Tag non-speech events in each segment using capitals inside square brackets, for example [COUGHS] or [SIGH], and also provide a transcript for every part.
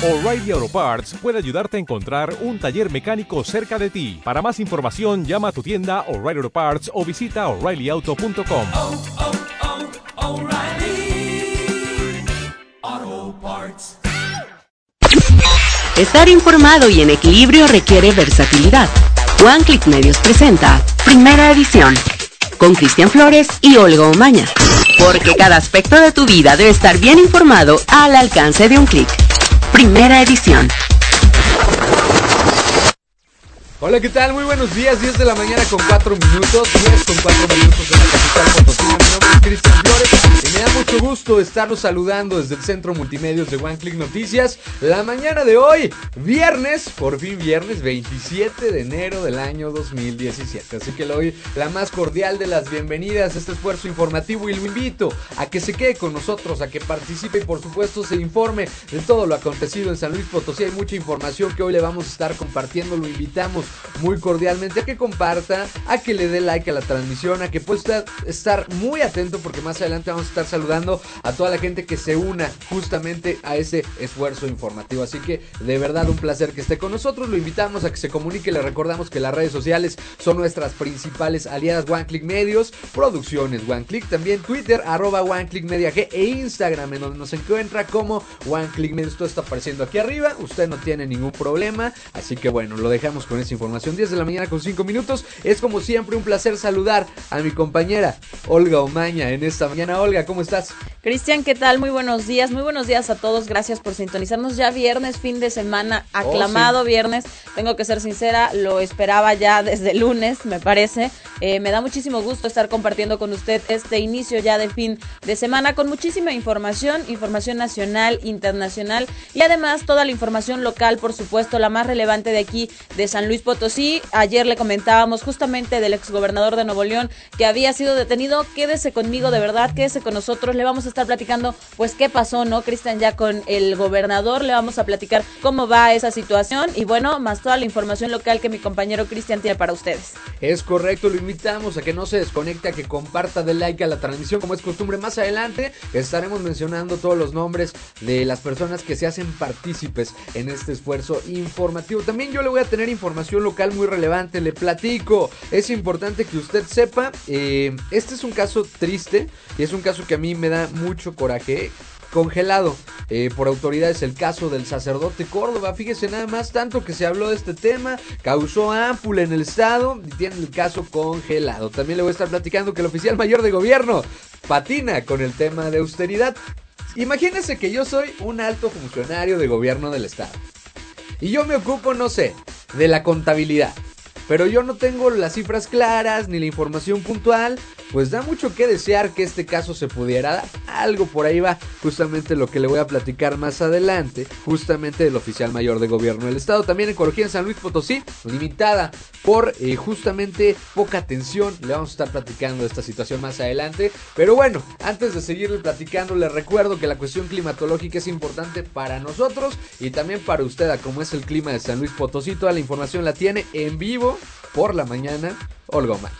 O'Reilly Auto Parts puede ayudarte a encontrar un taller mecánico cerca de ti. Para más información, llama a tu tienda O'Reilly Auto Parts o visita oreillyauto.com. oh, oh, O'Reilly Auto Parts. Estar informado y en equilibrio requiere versatilidad. One Click Medios presenta Primera Edición con Cristian Flores y Olga Omaña. Porque cada aspecto de tu vida debe estar bien informado al alcance de un clic. Primera Edición. Hola, ¿qué tal? Muy buenos días, 10 de la mañana con 4 minutos, 10 con 4 minutos en la capital Potosí. Mi nombre es Cristian Flores y me da mucho gusto estarlos saludando desde el Centro Multimedios de One Click Noticias. La mañana de hoy, viernes, por fin viernes, 27 de enero del año 2017. Así que le doy la más cordial de las bienvenidas a este esfuerzo informativo y lo invito a que se quede con nosotros, a que participe y por supuesto se informe de todo lo acontecido en San Luis Potosí. Hay mucha información que hoy le vamos a estar compartiendo, lo invitamos muy cordialmente a que comparta, a que le dé like a la transmisión, a que pueda estar muy atento porque más adelante vamos a estar saludando a toda la gente que se una justamente a ese esfuerzo informativo. Así que de verdad un placer que esté con nosotros, lo invitamos a que se comunique, le recordamos que las redes sociales son nuestras principales aliadas One Click Medios, producciones One Click, también Twitter arroba One Click Media G e Instagram en donde nos encuentra como One Click Medios. Todo está apareciendo aquí arriba, usted no tiene ningún problema, así que bueno, lo dejamos con esa información. 10 de la mañana con 5 minutos. Es como siempre un placer saludar a mi compañera Olga Omaña en esta mañana. Olga, ¿cómo estás? Cristian, ¿qué tal? Muy buenos días, muy buenos días a todos. Gracias por sintonizarnos. Ya viernes, fin de semana, aclamado Oh, sí. viernes. Tengo que ser sincera, lo esperaba ya desde el lunes, me parece. Eh, me da muchísimo gusto estar compartiendo con usted este inicio ya de fin de semana con muchísima información, información nacional, internacional y además toda la información local, por supuesto, la más relevante de aquí de San Luis Potosí. Ayer le comentábamos justamente del exgobernador de Nuevo León que había sido detenido. Quédese conmigo, de verdad, quédese con nosotros. Le vamos a estar platicando, pues, qué pasó, ¿no, Cristian? Ya con el gobernador, le vamos a platicar cómo va esa situación y bueno, más toda la información local que mi compañero Cristian tiene para ustedes. Es correcto, lo invitamos a que no se desconecte, a que comparta, de like a la transmisión como es costumbre. Más adelante estaremos mencionando todos los nombres de las personas que se hacen partícipes en este esfuerzo informativo. También yo le voy a tener información local muy relevante, le platico. Es importante que usted sepa, eh, este es un caso triste y es un caso que a mí me da mucho coraje congelado eh, por autoridades el caso del sacerdote Córdoba. Fíjese nada más, tanto que se habló de este tema, causó ámpula en el estado y tiene el caso congelado. También le voy a estar platicando que el oficial mayor de gobierno patina con el tema de austeridad. Imagínese que yo soy un alto funcionario de gobierno del estado. Y yo me ocupo, no sé, de la contabilidad. Pero yo no tengo las cifras claras ni la información puntual. Pues da mucho que desear que este caso se pudiera dar. Algo por ahí va justamente lo que le voy a platicar más adelante. Justamente del oficial mayor de gobierno del estado. También ecología en San Luis Potosí. Limitada por eh, justamente poca atención. Le vamos a estar platicando esta situación más adelante. Pero bueno, antes de seguirle platicando, les recuerdo que la cuestión climatológica es importante para nosotros y también para usted, a como es el clima de San Luis Potosí. Toda la información la tiene en vivo por la mañana. Olga Omar.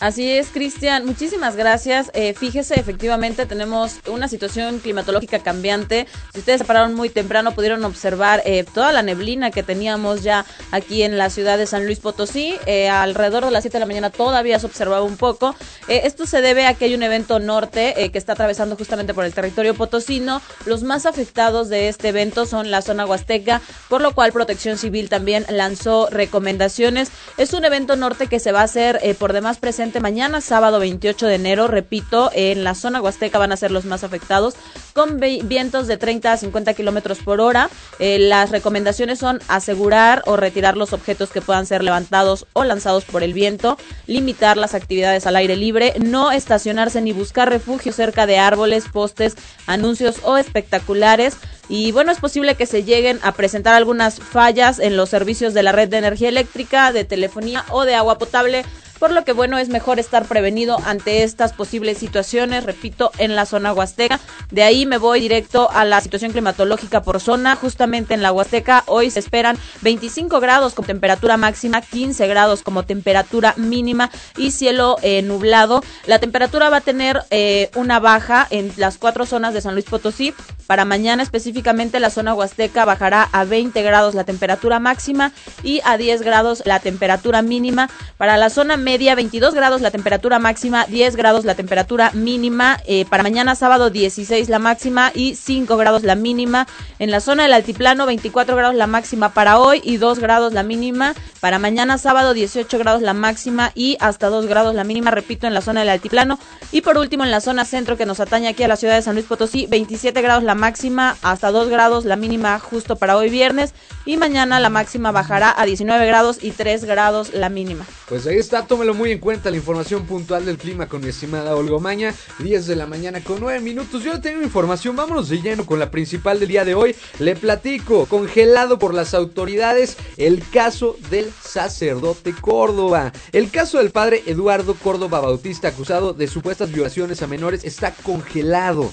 Así es, Cristian. Muchísimas gracias. Eh, fíjese, efectivamente tenemos una situación climatológica cambiante. Si ustedes se pararon muy temprano, pudieron observar eh, toda la neblina que teníamos ya aquí en la ciudad de San Luis Potosí. Eh, alrededor de las 7 de la mañana todavía se observaba un poco. Esto se debe a que hay un evento norte que está atravesando justamente por el territorio potosino. Los más afectados de este evento son la zona huasteca, por lo cual Protección Civil también lanzó recomendaciones. Es un evento norte que se va a hacer por demás presente mañana, sábado 28 de enero, repito, en la zona huasteca van a ser los más afectados, con vi- vientos de 30 a 50 kilómetros por hora. Eh, las recomendaciones son asegurar o retirar los objetos que puedan ser levantados o lanzados por el viento, limitar las actividades al aire libre, no estacionarse ni buscar refugio cerca de árboles, postes, anuncios o espectaculares. Y bueno, es posible que se lleguen a presentar algunas fallas en los servicios de la red de energía eléctrica, de telefonía o de agua potable por lo que bueno, es mejor estar prevenido ante estas posibles situaciones, repito, en la zona huasteca. De ahí me voy directo a la situación climatológica por zona, justamente en la huasteca hoy se esperan 25 grados con temperatura máxima, 15 grados como temperatura mínima y cielo eh, nublado. La temperatura va a tener eh, una baja en las cuatro zonas de San Luis Potosí. Para mañana específicamente la zona huasteca bajará a 20 grados la temperatura máxima y a 10 grados la temperatura mínima. Para la zona media 22 grados la temperatura máxima, 10 grados la temperatura mínima. Eh, para mañana sábado 16 la máxima y 5 grados la mínima. En la zona del altiplano 24 grados la máxima para hoy y 2 grados la mínima. Para mañana sábado 18 grados la máxima y hasta 2 grados la mínima, repito, en la zona del altiplano. Y por último en la zona centro que nos atañe aquí a la ciudad de San Luis Potosí, 27 grados la máxima, hasta 2 grados la mínima justo para hoy viernes. Y mañana la máxima bajará a 19 grados y 3 grados la mínima. Pues ahí está, tómelo muy en cuenta la información puntual del clima con mi estimada Olga Maña, 10 de la mañana con 9 minutos. Yo tengo información, vámonos de lleno con la principal del día de hoy. Le platico, congelado por las autoridades, el caso del sacerdote Córdoba. El caso del padre Eduardo Córdoba Bautista, acusado de supuestas violaciones a menores, está congelado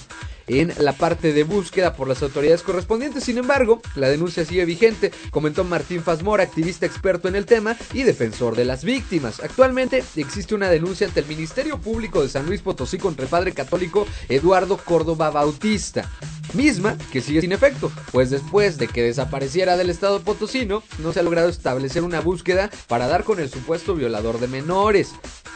en la parte de búsqueda por las autoridades correspondientes. Sin embargo, la denuncia sigue vigente, comentó Martín Fasmora, activista experto en el tema y defensor de las víctimas. Actualmente existe una denuncia ante el Ministerio Público de San Luis Potosí contra el padre católico Eduardo Córdoba Bautista. Misma que sigue sin efecto, pues después de que desapareciera del estado potosino, no se ha logrado establecer una búsqueda para dar con el supuesto violador de menores.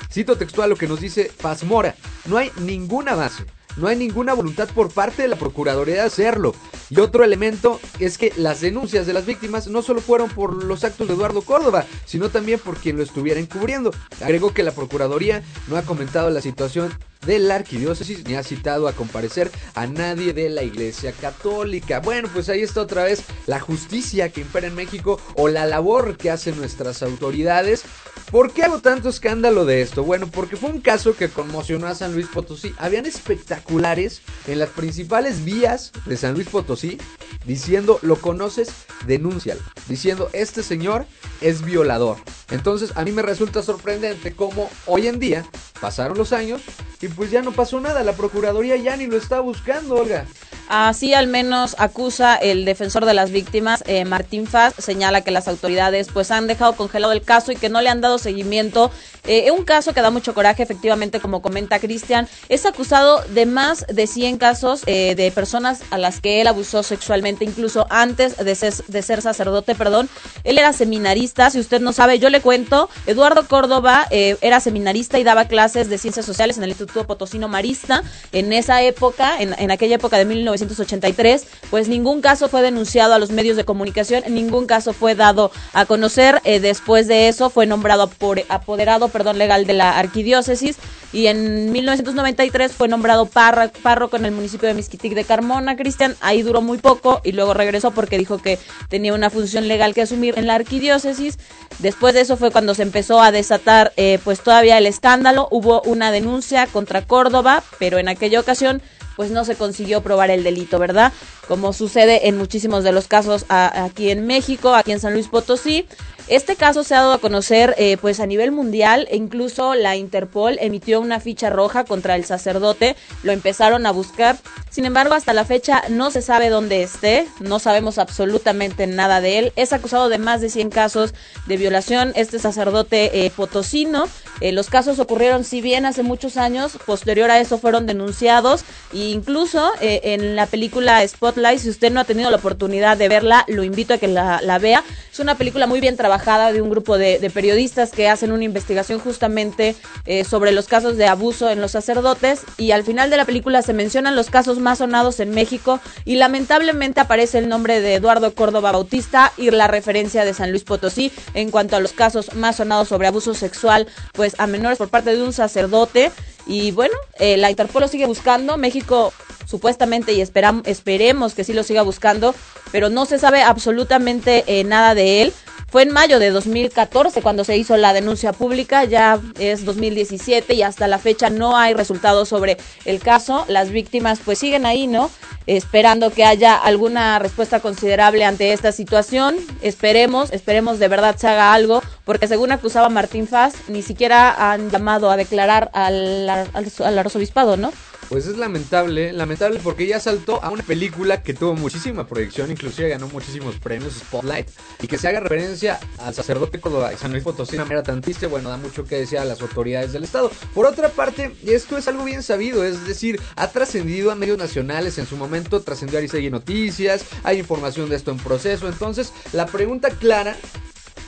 Cito textual lo que nos dice Fasmora, no hay ninguna base no hay ninguna voluntad por parte de la Procuraduría de hacerlo. Y otro elemento es que las denuncias de las víctimas no solo fueron por los actos de Eduardo Córdoba, sino también por quien lo estuviera encubriendo. Agregó que la Procuraduría no ha comentado la situación de la arquidiócesis ni ha citado a comparecer a nadie de la iglesia católica. Bueno, pues ahí está otra vez la justicia que impera en México o la labor que hacen nuestras autoridades. ¿Por qué hago tanto escándalo de esto? Bueno, porque fue un caso que conmocionó a San Luis Potosí. Habían espectaculares en las principales vías de San Luis Potosí diciendo, lo conoces, denúncialo. Diciendo, este señor es violador. Entonces a mí me resulta sorprendente cómo hoy en día pasaron los años y pues ya no pasó nada. La Procuraduría ya ni lo está buscando, Olga. Así al menos acusa el defensor de las víctimas, eh, Martín Faz, señala que las autoridades pues han dejado congelado el caso y que no le han dado seguimiento. Eh, un caso que da mucho coraje, efectivamente, como comenta Cristian, es acusado de más de 100 casos eh, de personas a las que él abusó sexualmente, incluso antes de ser, sacerdote, perdón. Él era seminarista, si usted no sabe, yo le cuento, Eduardo Córdoba era seminarista y daba clases de ciencias sociales en el Instituto Potosino Marista. En esa época, en, en aquella época de 1983, pues ningún caso fue denunciado a los medios de comunicación, ningún caso fue dado a conocer. Eh, después de eso fue nombrado por, apoderado perdón, legal de la arquidiócesis y en 1993 fue nombrado párroco en el municipio de Misquitic de Carmona, Cristian. Ahí duró muy poco y luego regresó porque dijo que tenía una función legal que asumir en la arquidiócesis. Después de eso fue cuando se empezó a desatar eh, pues todavía el escándalo. Hubo una denuncia contra Córdoba, pero en aquella ocasión pues no se consiguió probar el delito, ¿verdad? Como sucede en muchísimos de los casos aquí en México, aquí en San Luis Potosí. Este caso se ha dado a conocer eh, pues a nivel mundial e incluso la Interpol emitió una ficha roja contra el sacerdote, lo empezaron a buscar, sin embargo hasta la fecha no se sabe dónde esté, no sabemos absolutamente nada de él, es acusado de más de 100 casos de violación, este sacerdote eh, potosino, eh, los casos ocurrieron si bien hace muchos años, posterior a eso fueron denunciados. E incluso en la película Si usted no ha tenido la oportunidad de verla, lo invito a que la, vea, es una película muy bien trabajada de un grupo de, de periodistas que hacen una investigación justamente eh, sobre los casos de abuso en los sacerdotes y al final de la película se mencionan los casos más sonados en México y lamentablemente aparece el nombre de Eduardo Córdoba Bautista y la referencia de San Luis Potosí en cuanto a los casos más sonados sobre abuso sexual pues a menores por parte de un sacerdote y bueno, eh, la Interpol lo sigue buscando, México supuestamente y esperam- esperemos que sí lo siga buscando, pero no se sabe absolutamente eh, nada de él. Fue en mayo de 2014 cuando se hizo la denuncia pública, ya es 2017 y hasta la fecha no hay resultados sobre el caso. Las víctimas pues siguen ahí, ¿no? Esperando que haya alguna respuesta considerable ante esta situación. Esperemos, esperemos de verdad se haga algo, porque según acusaba Martín Faz, ni siquiera han llamado a declarar al, al, al arzobispado, ¿no? Pues es lamentable, lamentable porque ya saltó a una película que tuvo muchísima proyección, inclusive ganó muchísimos premios Spotlight, y que se haga referencia al sacerdote Córdoba y San Luis Potosí de una manera tan triste, bueno, da mucho que decir a las autoridades del Estado. Por otra parte, esto es algo bien sabido, es decir, ha trascendido a medios nacionales en su momento, trascendió a Arisegui Noticias, hay información de esto en proceso, entonces la pregunta clara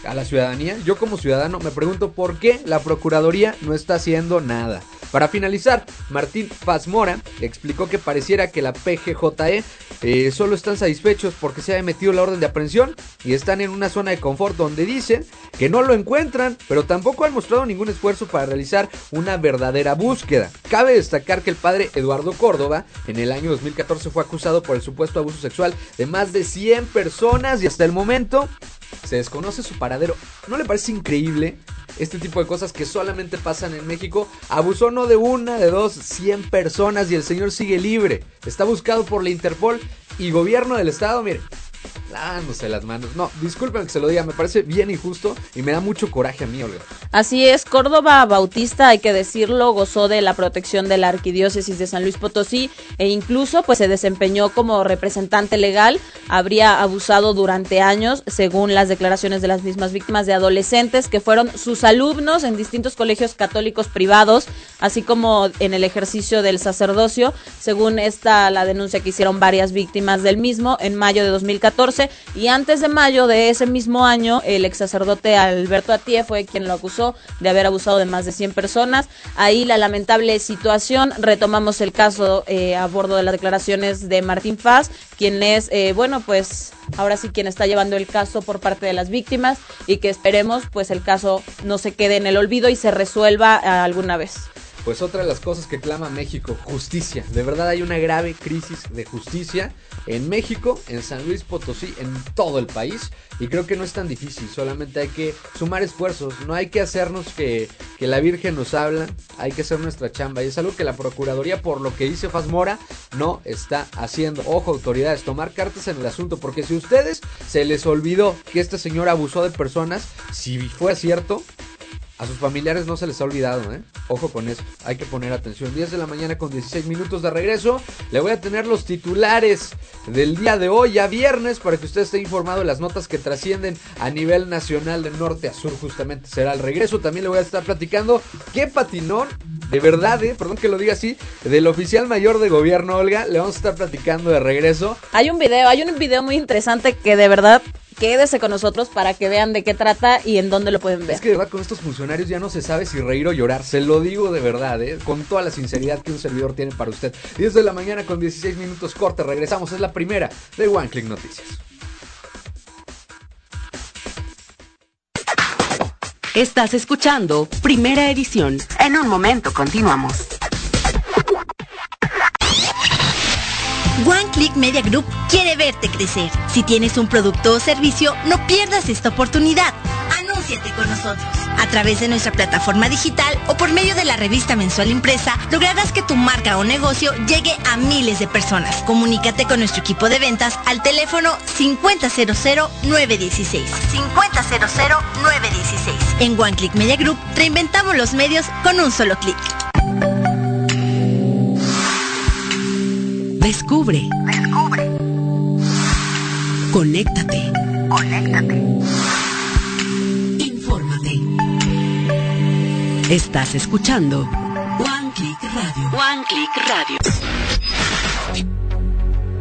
a la ciudadanía, yo como ciudadano me pregunto por qué la Procuraduría no está haciendo nada. Para finalizar, Martín Paz Mora explicó que pareciera que la PGJE eh, solo están satisfechos porque se ha emitido la orden de aprehensión y están en una zona de confort donde dicen que no lo encuentran, pero tampoco han mostrado ningún esfuerzo para realizar una verdadera búsqueda. Cabe destacar que el padre Eduardo Córdoba en el año 2014 fue acusado por el supuesto abuso sexual de más de 100 personas y hasta el momento se desconoce su paradero. ¿No le parece increíble este tipo de cosas que solamente pasan en México? Abusó no de una, de dos, 100 personas y el señor sigue libre. Está buscado por la Interpol y gobierno del estado, mire, lavándose las manos. No, disculpen que se lo diga, me parece bien injusto y me da mucho coraje a mí, Olga. Así es, Córdoba Bautista, hay que decirlo, gozó de la protección de la Arquidiócesis de San Luis Potosí e incluso pues se desempeñó como representante legal, habría abusado durante años, según las declaraciones de las mismas víctimas de adolescentes que fueron sus alumnos en distintos colegios católicos privados, así como en el ejercicio del sacerdocio, según esta la denuncia que hicieron varias víctimas del mismo en mayo de 2014 y antes de mayo de ese mismo año el ex sacerdote Alberto Atie fue quien lo acusó de haber abusado de más de 100 personas. Ahí la lamentable situación, retomamos el caso eh, a bordo de las declaraciones de Martín Faz, quien es, eh, bueno, pues ahora sí quien está llevando el caso por parte de las víctimas y que esperemos pues el caso no se quede en el olvido y se resuelva eh, alguna vez. Pues otra de las cosas que clama México, justicia. De verdad hay una grave crisis de justicia en México, en San Luis Potosí, en todo el país. Y creo que no es tan difícil, solamente hay que sumar esfuerzos. No hay que hacernos que, que la Virgen nos habla, hay que hacer nuestra chamba. Y es algo que la Procuraduría, por lo que dice Fazmora, no está haciendo. Ojo, autoridades, tomar cartas en el asunto, porque si a ustedes se les olvidó que este señor abusó de personas, si fue cierto, a sus familiares no se les ha olvidado, ¿eh? Ojo con eso, hay que poner atención. 10 de la mañana con 16 minutos de regreso. Le voy a tener los titulares del día de hoy, ya viernes, para que usted esté informado de las notas que trascienden a nivel nacional de norte a sur. Justamente será el regreso. También le voy a estar platicando qué patinón, de verdad, ¿eh? perdón que lo diga así, del oficial mayor de gobierno, Olga. Le vamos a estar platicando de regreso. Hay un video, hay un video muy interesante que de verdad quédese con nosotros para que vean de qué trata y en dónde lo pueden ver. Es que de verdad con estos funcionarios ya no se sabe si reír o llorar. Se lo digo de verdad, ¿eh? con toda la sinceridad que un servidor tiene para usted. 10 de la mañana con 16 minutos corte. Regresamos. Es la primera de One Click Noticias. Estás escuchando Primera Edición. En un momento continuamos. One Click Media Group quiere verte crecer. Si tienes un producto o servicio, no pierdas esta oportunidad. Anúnciate con nosotros. A través de nuestra plataforma digital o por medio de la revista mensual impresa, lograrás que tu marca o negocio llegue a miles de personas. Comunícate con nuestro equipo de ventas al teléfono 5000-916. 5000-916. En One Click Media Group reinventamos los medios con un solo clic. Descubre. Descubre, Conéctate. conéctate. Infórmate. Estás escuchando One Click Radio. One Click Radio.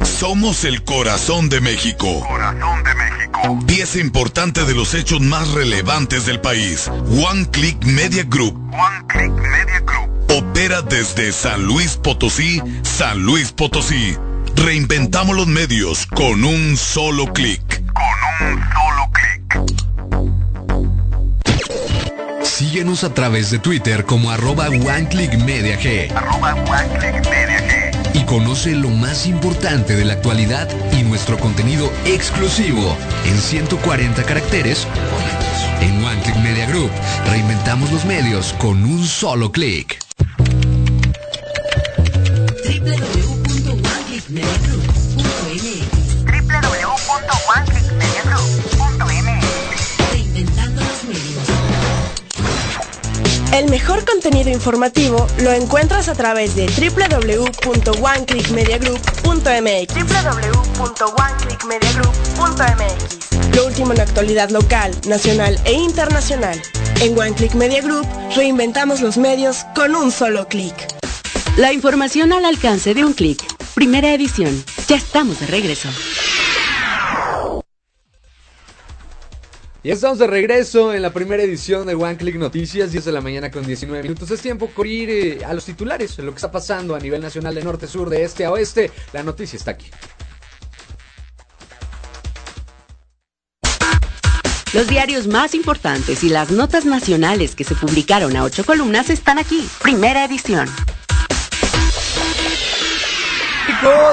Somos el corazón de México. Corazón de México. Pieza importante de los hechos más relevantes del país. One Click Media Group One Click Media Group. Opera desde San Luis Potosí, San Luis Potosí. Reinventamos los medios con un solo clic. Con un solo clic. Síguenos a través de Twitter como arroba OneClickMediaG Arroba One Click Media G. y Conoce lo más importante de la actualidad y nuestro contenido exclusivo en 140 caracteres. En One Click Media Group reinventamos los medios con un solo clic. www.oneclickmediagroup.mx Reinventando los medios. El mejor contenido informativo lo encuentras a través de www.oneclickmediagroup.mx www.oneclickmediagroup.mx Lo último en actualidad local, nacional e internacional. En One Click Media Group reinventamos los medios con un solo clic. La información al alcance de un clic. Primera edición. Ya estamos de regreso. Ya estamos de regreso en la primera edición de One Click Noticias, 10 de la mañana con 19 minutos. Es tiempo por ir eh, a los titulares, lo que está pasando a nivel nacional de norte, sur, de este a oeste. La noticia está aquí. Los diarios más importantes y las notas nacionales que se publicaron a ocho columnas están aquí. Primera edición.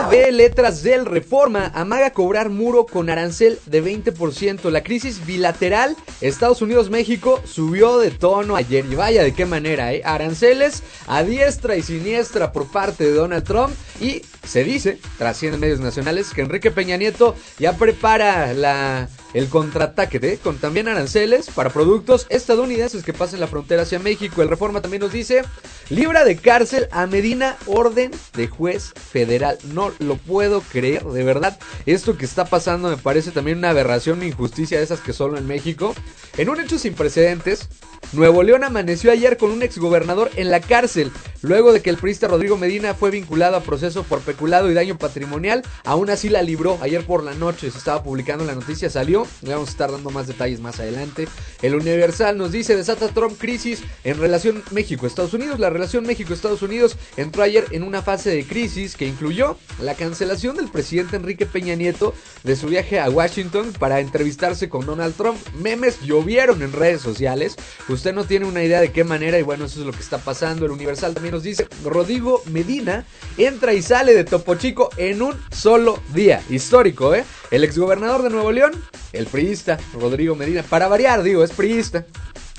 De letras del Reforma amaga cobrar muro con arancel de 20%. La crisis bilateral Estados Unidos-México subió de tono ayer y vaya de qué manera, ¿eh? Aranceles a diestra y siniestra por parte de Donald Trump y se dice, trasciende medios nacionales, que Enrique Peña Nieto ya prepara la el contraataque de, con también aranceles para productos estadounidenses que pasen la frontera hacia México. El Reforma también nos dice, libra de cárcel a Medina, orden de juez federal. No lo puedo creer, de verdad. Esto que está pasando me parece también una aberración, una injusticia de esas que solo en México. En un hecho sin precedentes, Nuevo León amaneció ayer con un exgobernador en la cárcel, luego de que el priista Rodrigo Medina fue vinculado a proceso por peculado y daño patrimonial. Aún así la libró ayer por la noche, se estaba publicando la noticia, salió. Le vamos a estar dando más detalles más adelante. El Universal nos dice, desata Trump crisis en relación México-Estados Unidos. La relación México-Estados Unidos entró ayer en una fase de crisis que incluyó la cancelación del presidente Enrique Peña Nieto de su viaje a Washington para entrevistarse con Donald Trump. Memes llovieron en redes sociales. Usted no tiene una idea de qué manera y bueno, eso es lo que está pasando. El Universal también nos dice, Rodrigo Medina entra y sale de Topo Chico en un solo día. Histórico, ¿eh? El exgobernador de Nuevo León, el priista Rodrigo Medina, para variar, digo, es priista.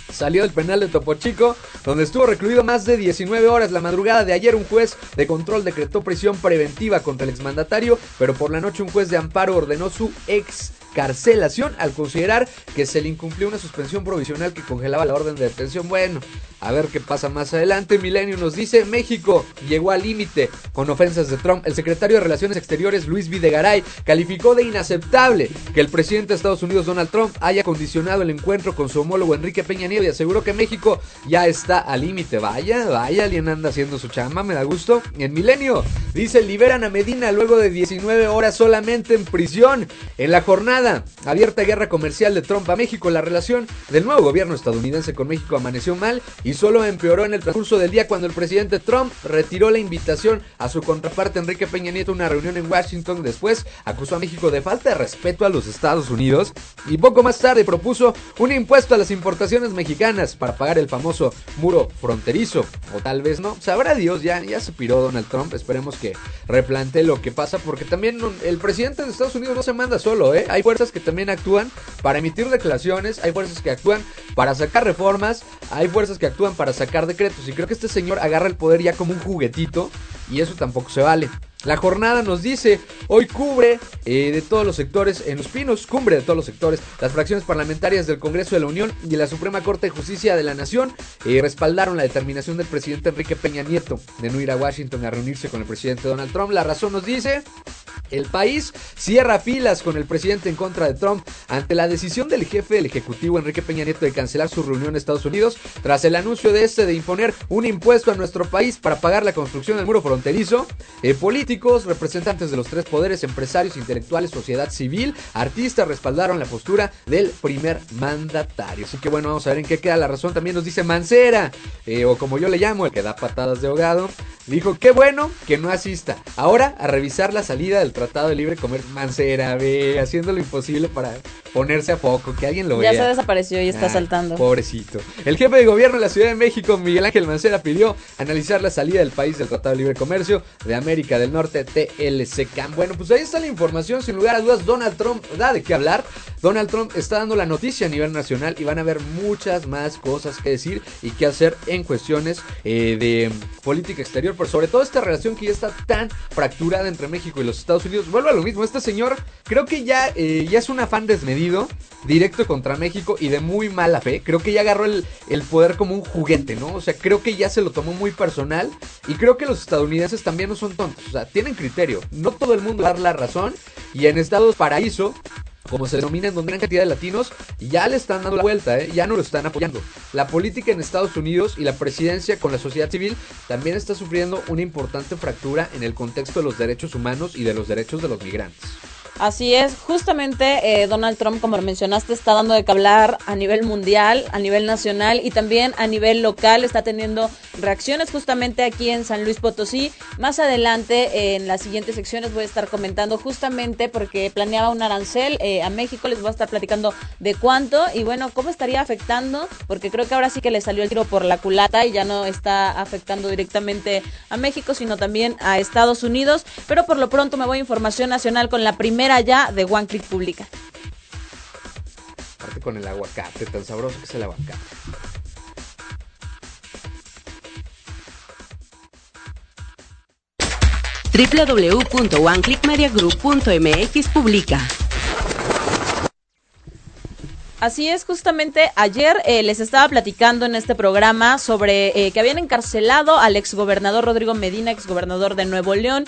Salió del penal de Topo Chico, donde estuvo recluido más de 19 horas. La madrugada de ayer, un juez de control decretó prisión preventiva contra el exmandatario, pero por la noche un juez de amparo ordenó su ex carcelación al considerar que se le incumplió una suspensión provisional que congelaba la orden de detención. Bueno, a ver qué pasa más adelante. Milenio nos dice, México llegó al límite con ofensas de Trump. El secretario de Relaciones Exteriores, Luis Videgaray, calificó de inaceptable que el presidente de Estados Unidos, Donald Trump, haya condicionado el encuentro con su homólogo Enrique Peña Nieto y aseguró que México ya está al límite. Vaya, vaya, alguien anda haciendo su chamba, me da gusto. En Milenio dice, liberan a Medina luego de 19 horas solamente en prisión. En la jornada abierta guerra comercial de Trump a México, la relación del nuevo gobierno estadounidense con México amaneció mal y solo empeoró en el transcurso del día cuando el presidente Trump retiró la invitación a su contraparte Enrique Peña Nieto a una reunión en Washington. Después acusó a México de falta de respeto a los Estados Unidos y poco más tarde propuso un impuesto a las importaciones mexicanas para pagar el famoso muro fronterizo. O tal vez no, sabrá Dios, ya, ya se piró Donald Trump. Esperemos que replante lo que pasa porque también el presidente de Estados Unidos no se manda solo, ¿eh? Hay fuerzas que también actúan para emitir declaraciones, hay fuerzas que actúan para sacar reformas, hay fuerzas que actúan para sacar decretos. Y creo que este señor agarra el poder ya como un juguetito y eso tampoco se vale. La jornada nos dice, hoy cubre eh, de todos los sectores, en los pinos, cumbre de todos los sectores, las fracciones parlamentarias del Congreso de la Unión y la Suprema Corte de Justicia de la Nación eh, respaldaron la determinación del presidente Enrique Peña Nieto de no ir a Washington a reunirse con el presidente Donald Trump. La razón nos dice, el país cierra filas con el presidente en contra de Trump ante la decisión del jefe del Ejecutivo Enrique Peña Nieto de cancelar su reunión en Estados Unidos tras el anuncio de este de imponer un impuesto a nuestro país para pagar la construcción del muro fronterizo. Eh, políticos, representantes de los tres poderes, empresarios, intelectuales, sociedad civil, artistas respaldaron la postura del primer mandatario. Así que bueno, vamos a ver en qué queda la razón. También nos dice Mancera, eh, o como yo le llamo, el que da patadas de ahogado. Dijo, qué bueno que no asista. Ahora a revisar la salida del Tratado de Libre Comercio. Mancera, ve, haciendo lo imposible para ponerse a poco, que alguien lo Ya vea. se desapareció y está Ay, saltando. Pobrecito. El jefe de gobierno de la Ciudad de México, Miguel Ángel Mancera, pidió analizar la salida del país del Tratado de Libre Comercio de América del Norte, TLCCAM. Bueno, pues ahí está la información. Sin lugar a dudas, Donald Trump da de qué hablar. Donald Trump está dando la noticia a nivel nacional y van a haber muchas más cosas que decir y que hacer en cuestiones eh, de política exterior, pero sobre todo esta relación que ya está tan fracturada entre México y los Estados Unidos. Vuelvo a lo mismo, este señor creo que ya, eh, ya es un afán desmedido, directo contra México y de muy mala fe. Creo que ya agarró el, el poder como un juguete, ¿no? O sea, creo que ya se lo tomó muy personal y creo que los estadounidenses también no son tontos, o sea, tienen criterio. No todo el mundo va a dar la razón y en Estados Paraíso como se denomina en donde gran cantidad de latinos, ya le están dando la vuelta, ¿eh? ya no lo están apoyando. La política en Estados Unidos y la presidencia con la sociedad civil también está sufriendo una importante fractura en el contexto de los derechos humanos y de los derechos de los migrantes. Así es, justamente eh, Donald Trump, como mencionaste, está dando de que hablar a nivel mundial, a nivel nacional y también a nivel local. Está teniendo reacciones justamente aquí en San Luis Potosí. Más adelante, eh, en las siguientes secciones, voy a estar comentando justamente porque planeaba un arancel eh, a México. Les voy a estar platicando de cuánto y bueno, cómo estaría afectando, porque creo que ahora sí que le salió el tiro por la culata y ya no está afectando directamente a México, sino también a Estados Unidos. Pero por lo pronto me voy a información nacional con la primera ya de One Click Pública. Aparte con el aguacate, tan sabroso que es el aguacate. www.oneclickmediagroup.mx publica. Así es, justamente ayer eh, les estaba platicando en este programa sobre eh, que habían encarcelado al exgobernador Rodrigo Medina, exgobernador de Nuevo León,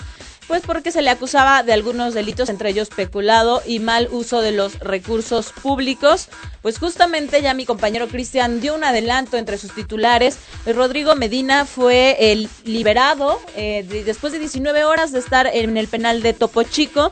pues porque se le acusaba de algunos delitos, entre ellos peculado y mal uso de los recursos públicos. Pues justamente ya mi compañero Cristian dio un adelanto entre sus titulares. Eh, Rodrigo Medina fue el liberado eh, de- después de 19 horas de estar en el penal de Topo Chico.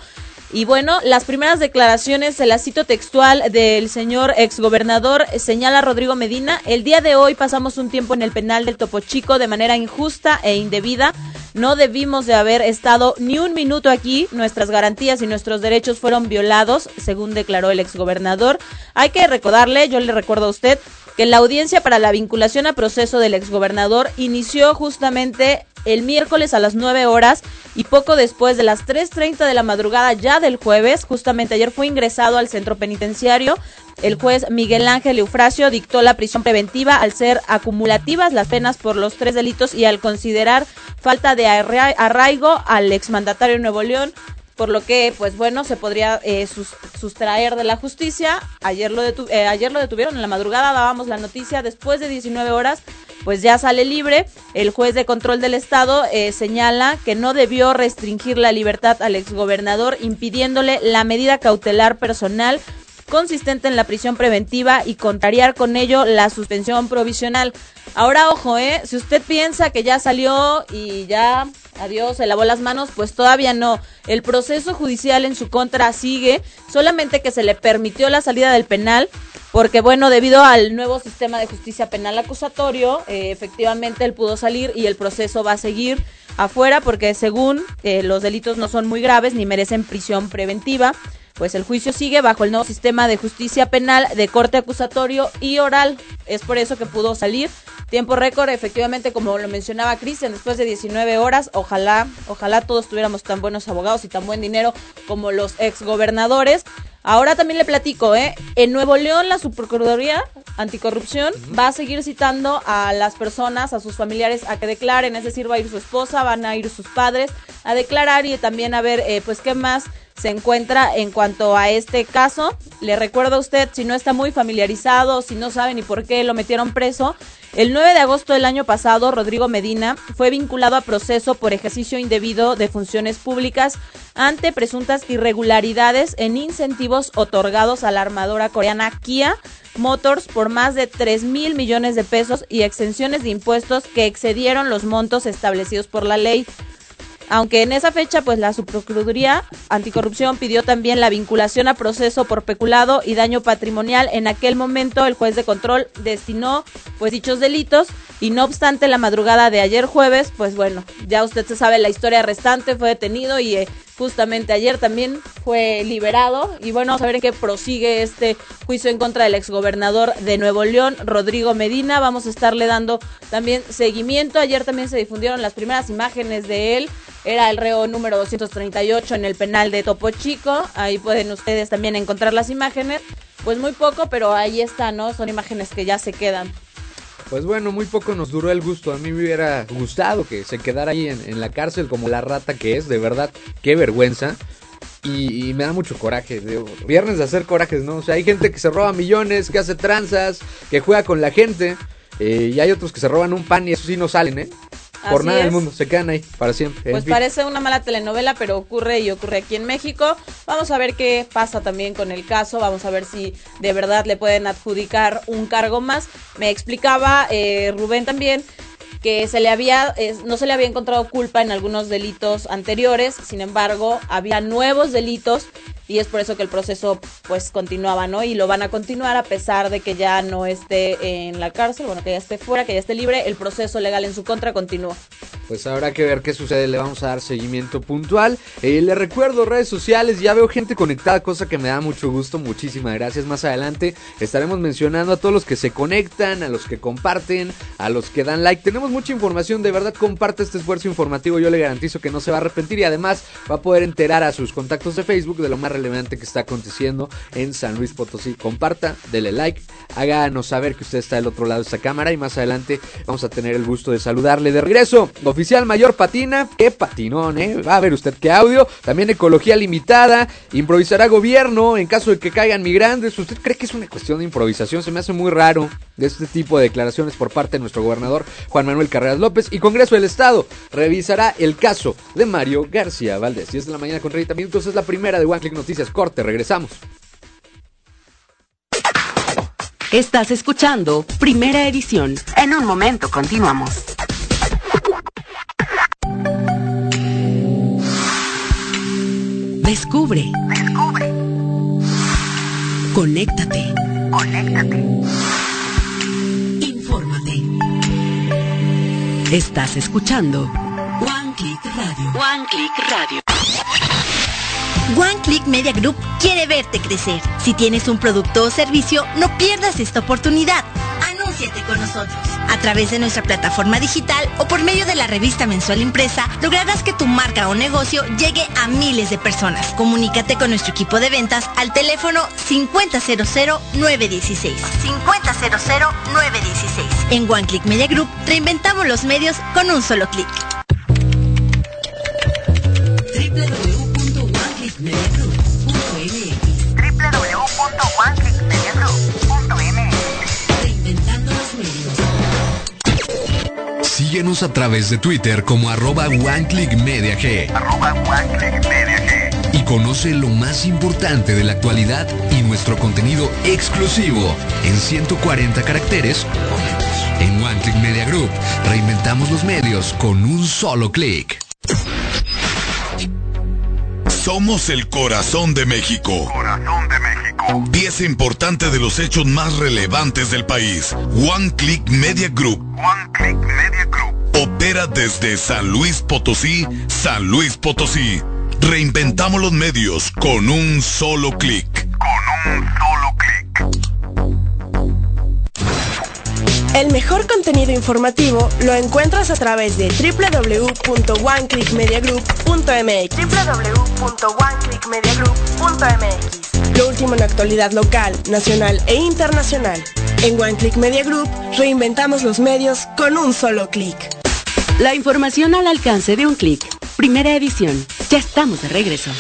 Y bueno, las primeras declaraciones, las cito textual del señor exgobernador, señala Rodrigo Medina, el día de hoy pasamos un tiempo en el penal del Topo Chico de manera injusta e indebida. No debimos de haber estado ni un minuto aquí, nuestras garantías y nuestros derechos fueron violados, según declaró el exgobernador. Hay que recordarle, yo le recuerdo a usted, que la audiencia para la vinculación a proceso del exgobernador inició justamente el miércoles a las 9 horas y poco después de las 3.30 de la madrugada ya del jueves, justamente ayer fue ingresado al centro penitenciario. El juez Miguel Ángel Eufrasio dictó la prisión preventiva al ser acumulativas las penas por los tres delitos y al considerar falta de arra- arraigo al exmandatario Nuevo León, por lo que, pues bueno, se podría eh, sus- sustraer de la justicia. Ayer lo, eh, ayer lo detuvieron en la madrugada, dábamos la noticia, después de 19 horas, pues ya sale libre. El juez de control del Estado eh, señala que no debió restringir la libertad al exgobernador, impidiéndole la medida cautelar personal consistente en la prisión preventiva y contrariar con ello la suspensión provisional. Ahora, ojo, ¿eh? Si usted piensa que ya salió y ya, adiós, se lavó las manos, pues todavía no. El proceso judicial en su contra sigue, solamente que se le permitió la salida del penal, porque bueno, debido al nuevo sistema de justicia penal acusatorio, eh, efectivamente él pudo salir y el proceso va a seguir afuera, porque según eh, los delitos no son muy graves ni merecen prisión preventiva pues el juicio sigue bajo el nuevo sistema de justicia penal de corte acusatorio y oral. Es por eso que pudo salir. Tiempo récord, efectivamente, como lo mencionaba Cristian, después de 19 horas, ojalá, ojalá todos tuviéramos tan buenos abogados y tan buen dinero como los exgobernadores. Ahora también le platico, ¿eh? En Nuevo León, la Subprocuraduría Anticorrupción va a seguir citando a las personas, a sus familiares, a que declaren, es decir, va a ir su esposa, van a ir sus padres a declarar y también a ver, eh, pues, qué más se encuentra en cuanto a este caso. Le recuerdo a usted, si no está muy familiarizado, si no sabe ni por qué lo metieron preso, el 9 de agosto del año pasado, Rodrigo Medina fue vinculado a proceso por ejercicio indebido de funciones públicas ante presuntas irregularidades en incentivos otorgados a la armadora coreana Kia Motors por más de 3 mil millones de pesos y exenciones de impuestos que excedieron los montos establecidos por la ley. Aunque en esa fecha, pues la Subprocuraduría Anticorrupción pidió también la vinculación a proceso por peculado y daño patrimonial. En aquel momento, el juez de control destinó pues dichos delitos y no obstante la madrugada de ayer jueves, pues bueno, ya usted se sabe la historia restante, fue detenido y eh, justamente ayer también fue liberado y bueno, vamos a ver en qué prosigue este juicio en contra del exgobernador de Nuevo León, Rodrigo Medina. Vamos a estarle dando también seguimiento. Ayer también se difundieron las primeras imágenes de él. Era el reo número 238 en el penal de Topo Chico. Ahí pueden ustedes también encontrar las imágenes. Pues muy poco, pero ahí está, ¿no? Son imágenes que ya se quedan. Pues bueno, muy poco nos duró el gusto. A mí me hubiera gustado que se quedara ahí en, en la cárcel como la rata que es. De verdad, qué vergüenza. Y, me da mucho coraje. de- viernes de hacer corajes, ¿no? O sea, hay gente que se roba millones, que hace tranzas, que juega con la gente. eh, y hay otros que se roban un pan y eso sí no salen, ¿eh? Por Así nada del mundo, se quedan ahí para siempre. Pues parece una mala telenovela, pero ocurre y ocurre aquí en México. Vamos a ver qué pasa también con el caso. Vamos a ver si de verdad le pueden adjudicar un cargo más. Me explicaba eh, Rubén también que se le había no se le había encontrado culpa en algunos delitos anteriores, sin embargo, había nuevos delitos y es por eso que el proceso pues continuaba, ¿no? Y lo van a continuar a pesar de que ya no esté en la cárcel, bueno, que ya esté fuera, que ya esté libre, el proceso legal en su contra continúa. Pues habrá que ver qué sucede, le vamos a dar seguimiento puntual. Eh, le recuerdo redes sociales, ya veo gente conectada, cosa que me da mucho gusto, muchísimas gracias. Más adelante estaremos mencionando a todos los que se conectan, a los que comparten, a los que dan like. Tenemos mucha información, de verdad comparte este esfuerzo informativo, yo le garantizo que no se va a arrepentir y además va a poder enterar a sus contactos de Facebook de lo más relevante que está aconteciendo en San Luis Potosí. Comparta, dele like, háganos saber que usted está del otro lado de esta cámara y más adelante vamos a tener el gusto de saludarle de regreso. Oficial Mayor Patina, qué patinón, ¿eh? Va a ver usted qué audio. También Ecología Limitada, improvisará gobierno en caso de que caigan migrantes. ¿Usted cree que es una cuestión de improvisación? Se me hace muy raro de este tipo de declaraciones por parte de nuestro gobernador Juan Manuel Carreras López. Y Congreso del Estado revisará el caso de Mario García Valdés. 10 de la mañana con 30 minutos es la primera de One Click Noticias. Corte, regresamos. Estás escuchando Primera Edición. En un momento continuamos. Descubre. Descubre, Conéctate. conéctate. Estás escuchando One Click Radio. One Click Radio. One Click Media Group quiere verte crecer. Si tienes un producto o servicio, no pierdas esta oportunidad. Anúnciate con nosotros. A través de nuestra plataforma digital o por medio de la revista mensual impresa, lograrás que tu marca o negocio llegue a miles de personas. Comunícate con nuestro equipo de ventas al teléfono 5000-916. 5000-916. En One Click Media Group reinventamos los medios con un solo clic. Síguenos a través de Twitter como arroba OneClickMediaG Arroba One Click Media G. y conoce lo más importante de la actualidad y nuestro contenido exclusivo en 140 caracteres o menos. En One Click Media Group reinventamos los medios con un solo clic. Somos el corazón de México. Corazón de México. Pieza importante de los hechos más relevantes del país. One Click Media Group One Click Media Group. opera desde San Luis Potosí, San Luis Potosí. Reinventamos los medios con un solo clic. Con un solo clic. El mejor contenido informativo lo encuentras a través de www.oneclickmediagroup.mx www.oneclickmediagroup.mx Lo último en actualidad local, nacional e internacional. En One Click Media Group reinventamos los medios con un solo clic. La información al alcance de un clic. Primera edición. Ya estamos de regreso.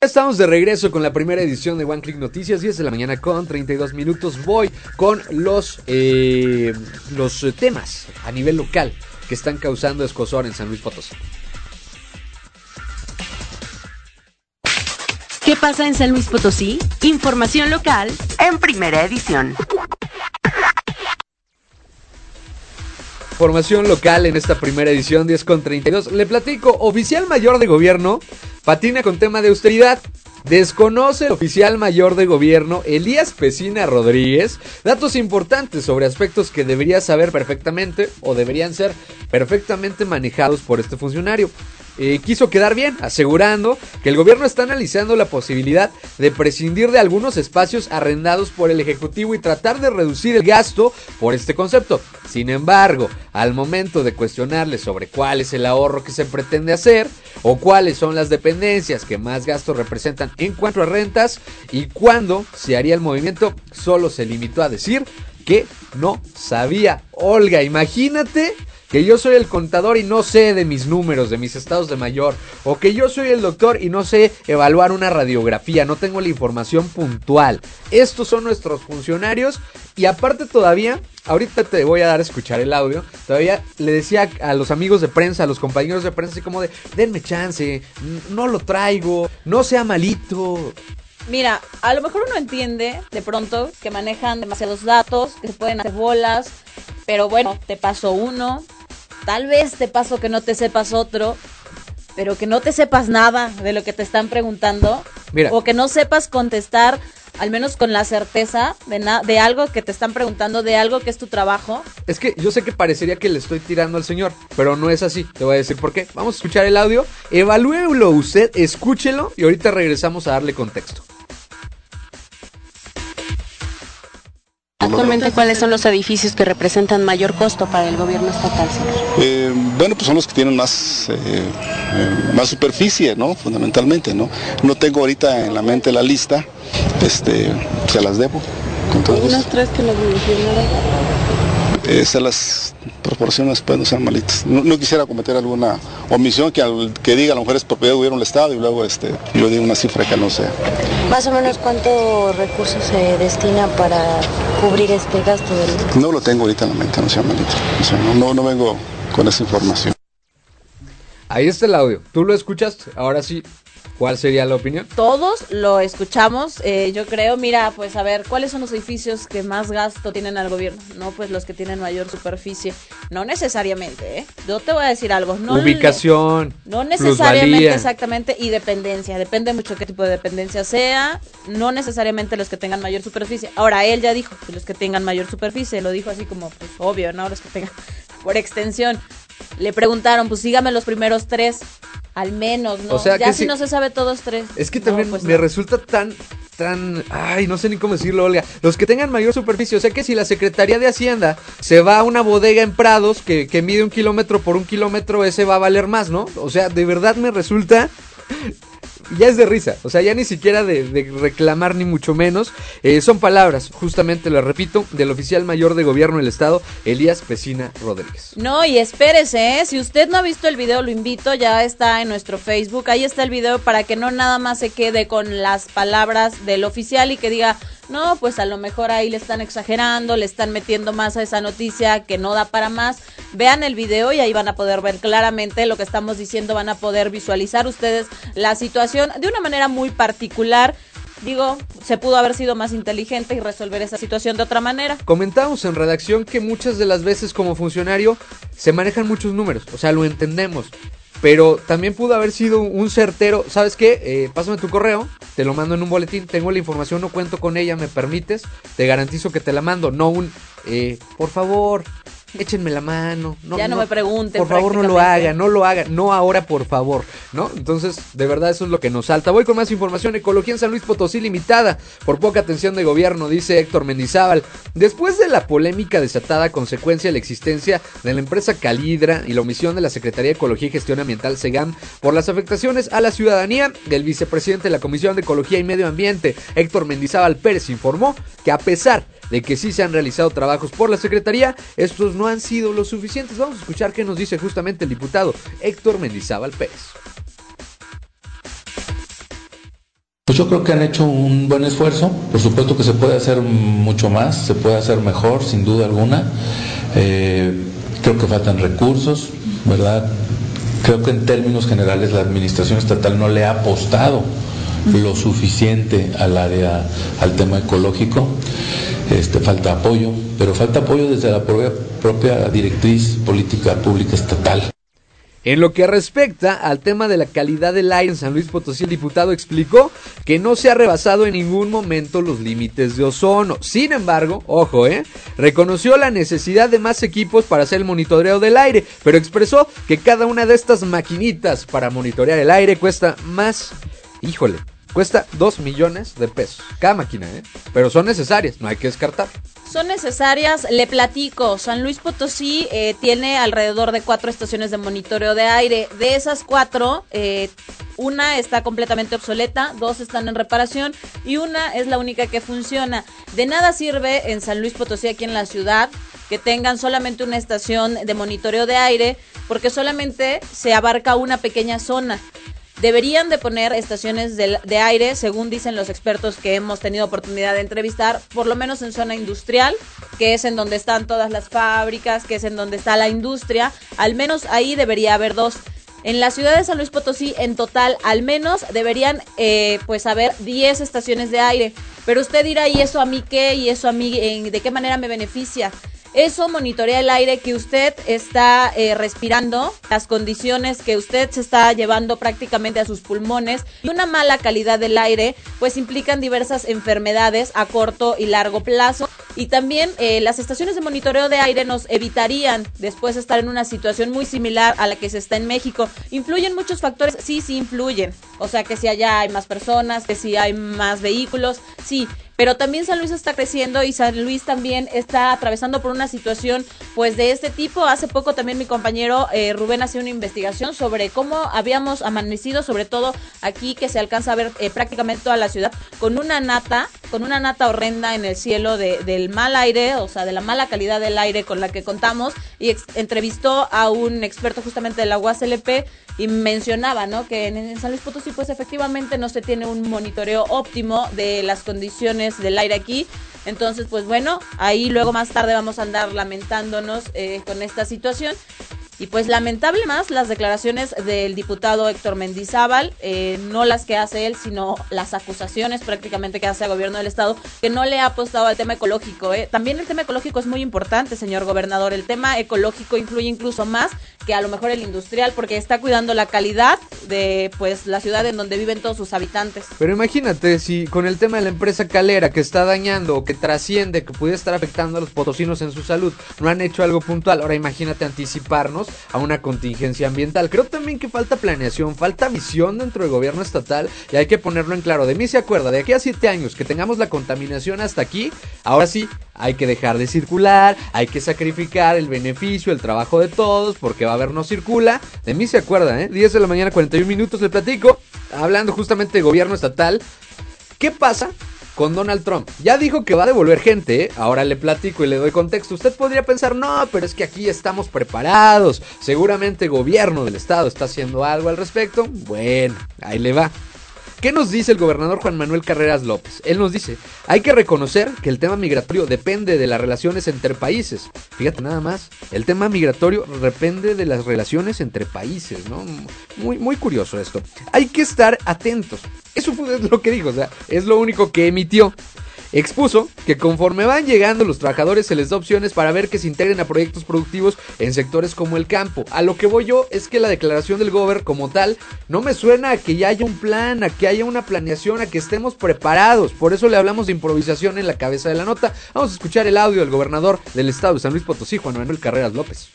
Estamos de regreso con la primera edición de One Click Noticias, 10 de la mañana con 32 minutos. Voy con los, eh, los temas a nivel local que están causando escosor en San Luis Potosí. ¿Qué pasa en San Luis Potosí? Información local en primera edición. Formación local en esta primera edición 10 con 32. Le platico, oficial mayor de gobierno patina con tema de austeridad. Desconoce el oficial mayor de gobierno Elías Pesina Rodríguez datos importantes sobre aspectos que debería saber perfectamente o deberían ser perfectamente manejados por este funcionario. Eh, quiso quedar bien, asegurando que el gobierno está analizando la posibilidad de prescindir de algunos espacios arrendados por el Ejecutivo y tratar de reducir el gasto por este concepto. Sin embargo, al momento de cuestionarle sobre cuál es el ahorro que se pretende hacer o cuáles son las dependencias que más gastos representan en cuanto a rentas y cuándo se haría el movimiento, solo se limitó a decir que no sabía. Olga, imagínate que yo soy el contador y no sé de mis números, de mis estados de mayor, o que yo soy el doctor y no sé evaluar una radiografía, no tengo la información puntual. Estos son nuestros funcionarios y aparte todavía, ahorita te voy a dar a escuchar el audio, todavía le decía a los amigos de prensa, a los compañeros de prensa, así como de, denme chance, no lo traigo, no sea malito. Mira, a lo mejor uno entiende de pronto que manejan demasiados datos, que se pueden hacer bolas, pero bueno, te paso uno, tal vez te paso que no te sepas otro, pero que no te sepas nada de lo que te están preguntando, Mira. o que no sepas contestar, al menos con la certeza de, na- de algo que te están preguntando, de algo que es tu trabajo. Es que yo sé que parecería que le estoy tirando al señor, pero no es así. Te voy a decir por qué. Vamos a escuchar el audio, evalúelo usted, escúchelo y ahorita regresamos a darle contexto. Actualmente, ¿cuáles son los edificios que representan mayor costo para el gobierno estatal, señor? Eh, bueno, pues son los que tienen más, eh, eh, más superficie, ¿no? Fundamentalmente, ¿no? No tengo ahorita en la mente la lista, este, se las debo. Con todo gusto. Unos tres que nos mencionaron. Se las proporciono después, no sean malitos. No, no quisiera cometer alguna omisión que, al- que diga a lo mejor es propiedad gobierno del Estado y luego este, yo digo una cifra que no sea. Más o menos, ¿cuántos recursos se destina para cubrir este gasto del No lo tengo ahorita en la mente, no sean malitos. O sea, no, no, no vengo con esa información. Ahí está el audio. ¿Tú lo escuchaste? Ahora sí, ¿cuál sería la opinión? Todos lo escuchamos, eh, yo creo, mira, pues a ver, ¿cuáles son los edificios que más gasto tienen al gobierno? No, pues los que tienen mayor superficie. No necesariamente, ¿eh? Yo te voy a decir algo. No Ubicación. No necesariamente plusvalía. exactamente y dependencia, depende mucho qué tipo de dependencia sea, no necesariamente los que tengan mayor superficie. Ahora él ya dijo que los que tengan mayor superficie, lo dijo así como pues obvio, ¿no? Los que tengan [LAUGHS] por extensión. Le preguntaron, pues sígame los primeros tres, al menos, ¿no? O sea, ya que si sí- no se sabe todos tres. Es que No, también pues me no. resulta tan, tan, ay, no sé ni cómo decirlo, Olga. Los que tengan mayor superficie, o sea que si la Secretaría de Hacienda se va a una bodega en Prados que, que mide un kilómetro por un kilómetro, ese va a valer más, ¿no? O sea, de verdad me resulta... Ya es de risa, o sea, ya ni siquiera de, reclamar ni mucho menos. Eh, son palabras, justamente lo repito, del oficial mayor de gobierno del estado, Elías Pesina Rodríguez. No, y espérese, ¿eh? si usted no ha visto el video, lo invito, ya está en nuestro Facebook, ahí está el video para que no nada más se quede con las palabras del oficial y que diga, no, pues a lo mejor ahí le están exagerando, le están metiendo más a esa noticia que no da para más. Vean el video y ahí van a poder ver claramente lo que estamos diciendo, van a poder visualizar ustedes la situación de una manera muy particular. Digo, se pudo haber sido más inteligente y resolver esa situación de otra manera. Comentábamos en redacción que muchas de las veces como funcionario se manejan muchos números, o sea, lo entendemos. Pero también pudo haber sido un certero, ¿sabes qué? Eh, pásame tu correo, te lo mando en un boletín, tengo la información, no cuento con ella, me permites, te garantizo que te la mando, no un, eh, por favor, échenme la mano. Ya no me pregunten, Por favor, no lo hagan, no lo hagan, no ahora, por favor, ¿no? Entonces, de verdad, eso es lo que nos salta. Voy con más información. Ecología en San Luis Potosí limitada por poca atención de gobierno, dice Héctor Mendizábal. Después de la polémica desatada a consecuencia de la existencia de la empresa Calidra y la omisión de la Secretaría de Ecología y Gestión Ambiental SEGAM por las afectaciones a la ciudadanía, el vicepresidente de la Comisión de Ecología y Medio Ambiente, Héctor Mendizábal Pérez, informó que a pesar de que sí se han realizado trabajos por la Secretaría, estos no han sido lo suficientes. Vamos a escuchar qué nos dice justamente el diputado Héctor Mendizábal Pérez. Pues yo creo que han hecho un buen esfuerzo. Por supuesto que se puede hacer mucho más, se puede hacer mejor, sin duda alguna. Eh, creo que faltan recursos, ¿verdad? Creo que en términos generales la administración estatal no le ha apostado lo suficiente al área, al tema ecológico. Este, falta apoyo, pero falta apoyo desde la propia, propia directriz política pública estatal. En lo que respecta al tema de la calidad del aire en San Luis Potosí, el diputado explicó que no se ha rebasado en ningún momento los límites de ozono. Sin embargo, ojo, eh, reconoció la necesidad de más equipos para hacer el monitoreo del aire, pero expresó que cada una de estas maquinitas para monitorear el aire cuesta más, híjole, cuesta 2 millones de pesos. Cada máquina, ¿eh? Pero son necesarias, no hay que descartar. Son necesarias, le platico, San Luis Potosí eh, tiene alrededor de cuatro estaciones de monitoreo de aire. De esas cuatro, eh, una está completamente obsoleta, dos están en reparación y una es la única que funciona. De nada sirve en San Luis Potosí, aquí en la ciudad, que tengan solamente una estación de monitoreo de aire, porque solamente se abarca una pequeña zona. Deberían de poner estaciones de, aire, según dicen los expertos que hemos tenido oportunidad de entrevistar, por lo menos en zona industrial, que es en donde están todas las fábricas, que es en donde está la industria. Al menos ahí debería haber dos. En la ciudad de San Luis Potosí, en total, al menos deberían eh, pues haber 10 estaciones de aire. Pero usted dirá, ¿y eso a mí qué? ¿Y eso a mí de qué manera me beneficia? Eso monitorea el aire que usted está eh, respirando, las condiciones que usted se está llevando prácticamente a sus pulmones y una mala calidad del aire, pues implican diversas enfermedades a corto y largo plazo. Y también eh, las estaciones de monitoreo de aire nos evitarían después estar en una situación muy similar a la que se está en México. ¿Influyen muchos factores? Sí, sí influyen. O sea, que si allá hay más personas, que si hay más vehículos, sí. Pero también San Luis está creciendo y San Luis también está atravesando por una situación pues de este tipo. Hace poco también mi compañero eh, Rubén hacía una investigación sobre cómo habíamos amanecido, sobre todo aquí que se alcanza a ver eh, prácticamente toda la ciudad, con una nata, con una nata horrenda en el cielo de, del mal aire, o sea, de la mala calidad del aire con la que contamos. Y entrevistó a un experto justamente de la UASLP y mencionaba, ¿no? Que en, en San Luis Potosí pues efectivamente no se tiene un monitoreo óptimo de las condiciones del aire aquí. Entonces, pues bueno, ahí luego más tarde vamos a andar lamentándonos eh, con esta situación. Y pues lamentable más las declaraciones del diputado Héctor Mendizábal, eh, no las que hace él, sino las acusaciones prácticamente que hace al gobierno del estado, que no le ha apostado al tema ecológico. Eh. También el tema ecológico es muy importante, señor gobernador. El tema ecológico influye incluso más que a lo mejor el industrial, porque está cuidando la calidad de pues la ciudad en donde viven todos sus habitantes. Pero imagínate si con el tema de la empresa calera que está dañando que trasciende, que pudiera estar afectando a los potosinos en su salud, no han hecho algo puntual. Ahora imagínate anticiparnos a una contingencia ambiental. Creo también que falta planeación, falta visión dentro del gobierno estatal y hay que ponerlo en claro. De mí se acuerda, de aquí a siete años que tengamos la contaminación hasta aquí, ahora sí hay que dejar de circular, hay que sacrificar el beneficio, el trabajo de todos, porque va a haber no circula. De mí se acuerda, ¿eh? 10 de la mañana, 41 minutos, le platico, hablando justamente de gobierno estatal. ¿Qué pasa con Donald Trump. Ya dijo que va a devolver gente, ahora le platico y le doy contexto. Usted podría pensar, no, pero es que aquí estamos preparados. Seguramente el gobierno del estado está haciendo algo al respecto. Bueno, ahí le va. ¿Qué nos dice el gobernador Juan Manuel Carreras López? Él nos dice, hay que reconocer que el tema migratorio depende de las relaciones entre países. Fíjate nada más, el tema migratorio depende de las relaciones entre países, ¿no? Muy, muy curioso esto. Hay que estar atentos. Eso fue lo que dijo, o sea, es lo único que emitió. Expuso que conforme van llegando los trabajadores se les da opciones para ver que se integren a proyectos productivos en sectores como el campo. A lo que voy yo es que la declaración del gober como tal no me suena a que ya haya un plan, a que haya una planeación, a que estemos preparados. Por eso le hablamos de improvisación en la cabeza de la nota. Vamos a escuchar el audio del gobernador del estado de San Luis Potosí, Juan Manuel Carreras López.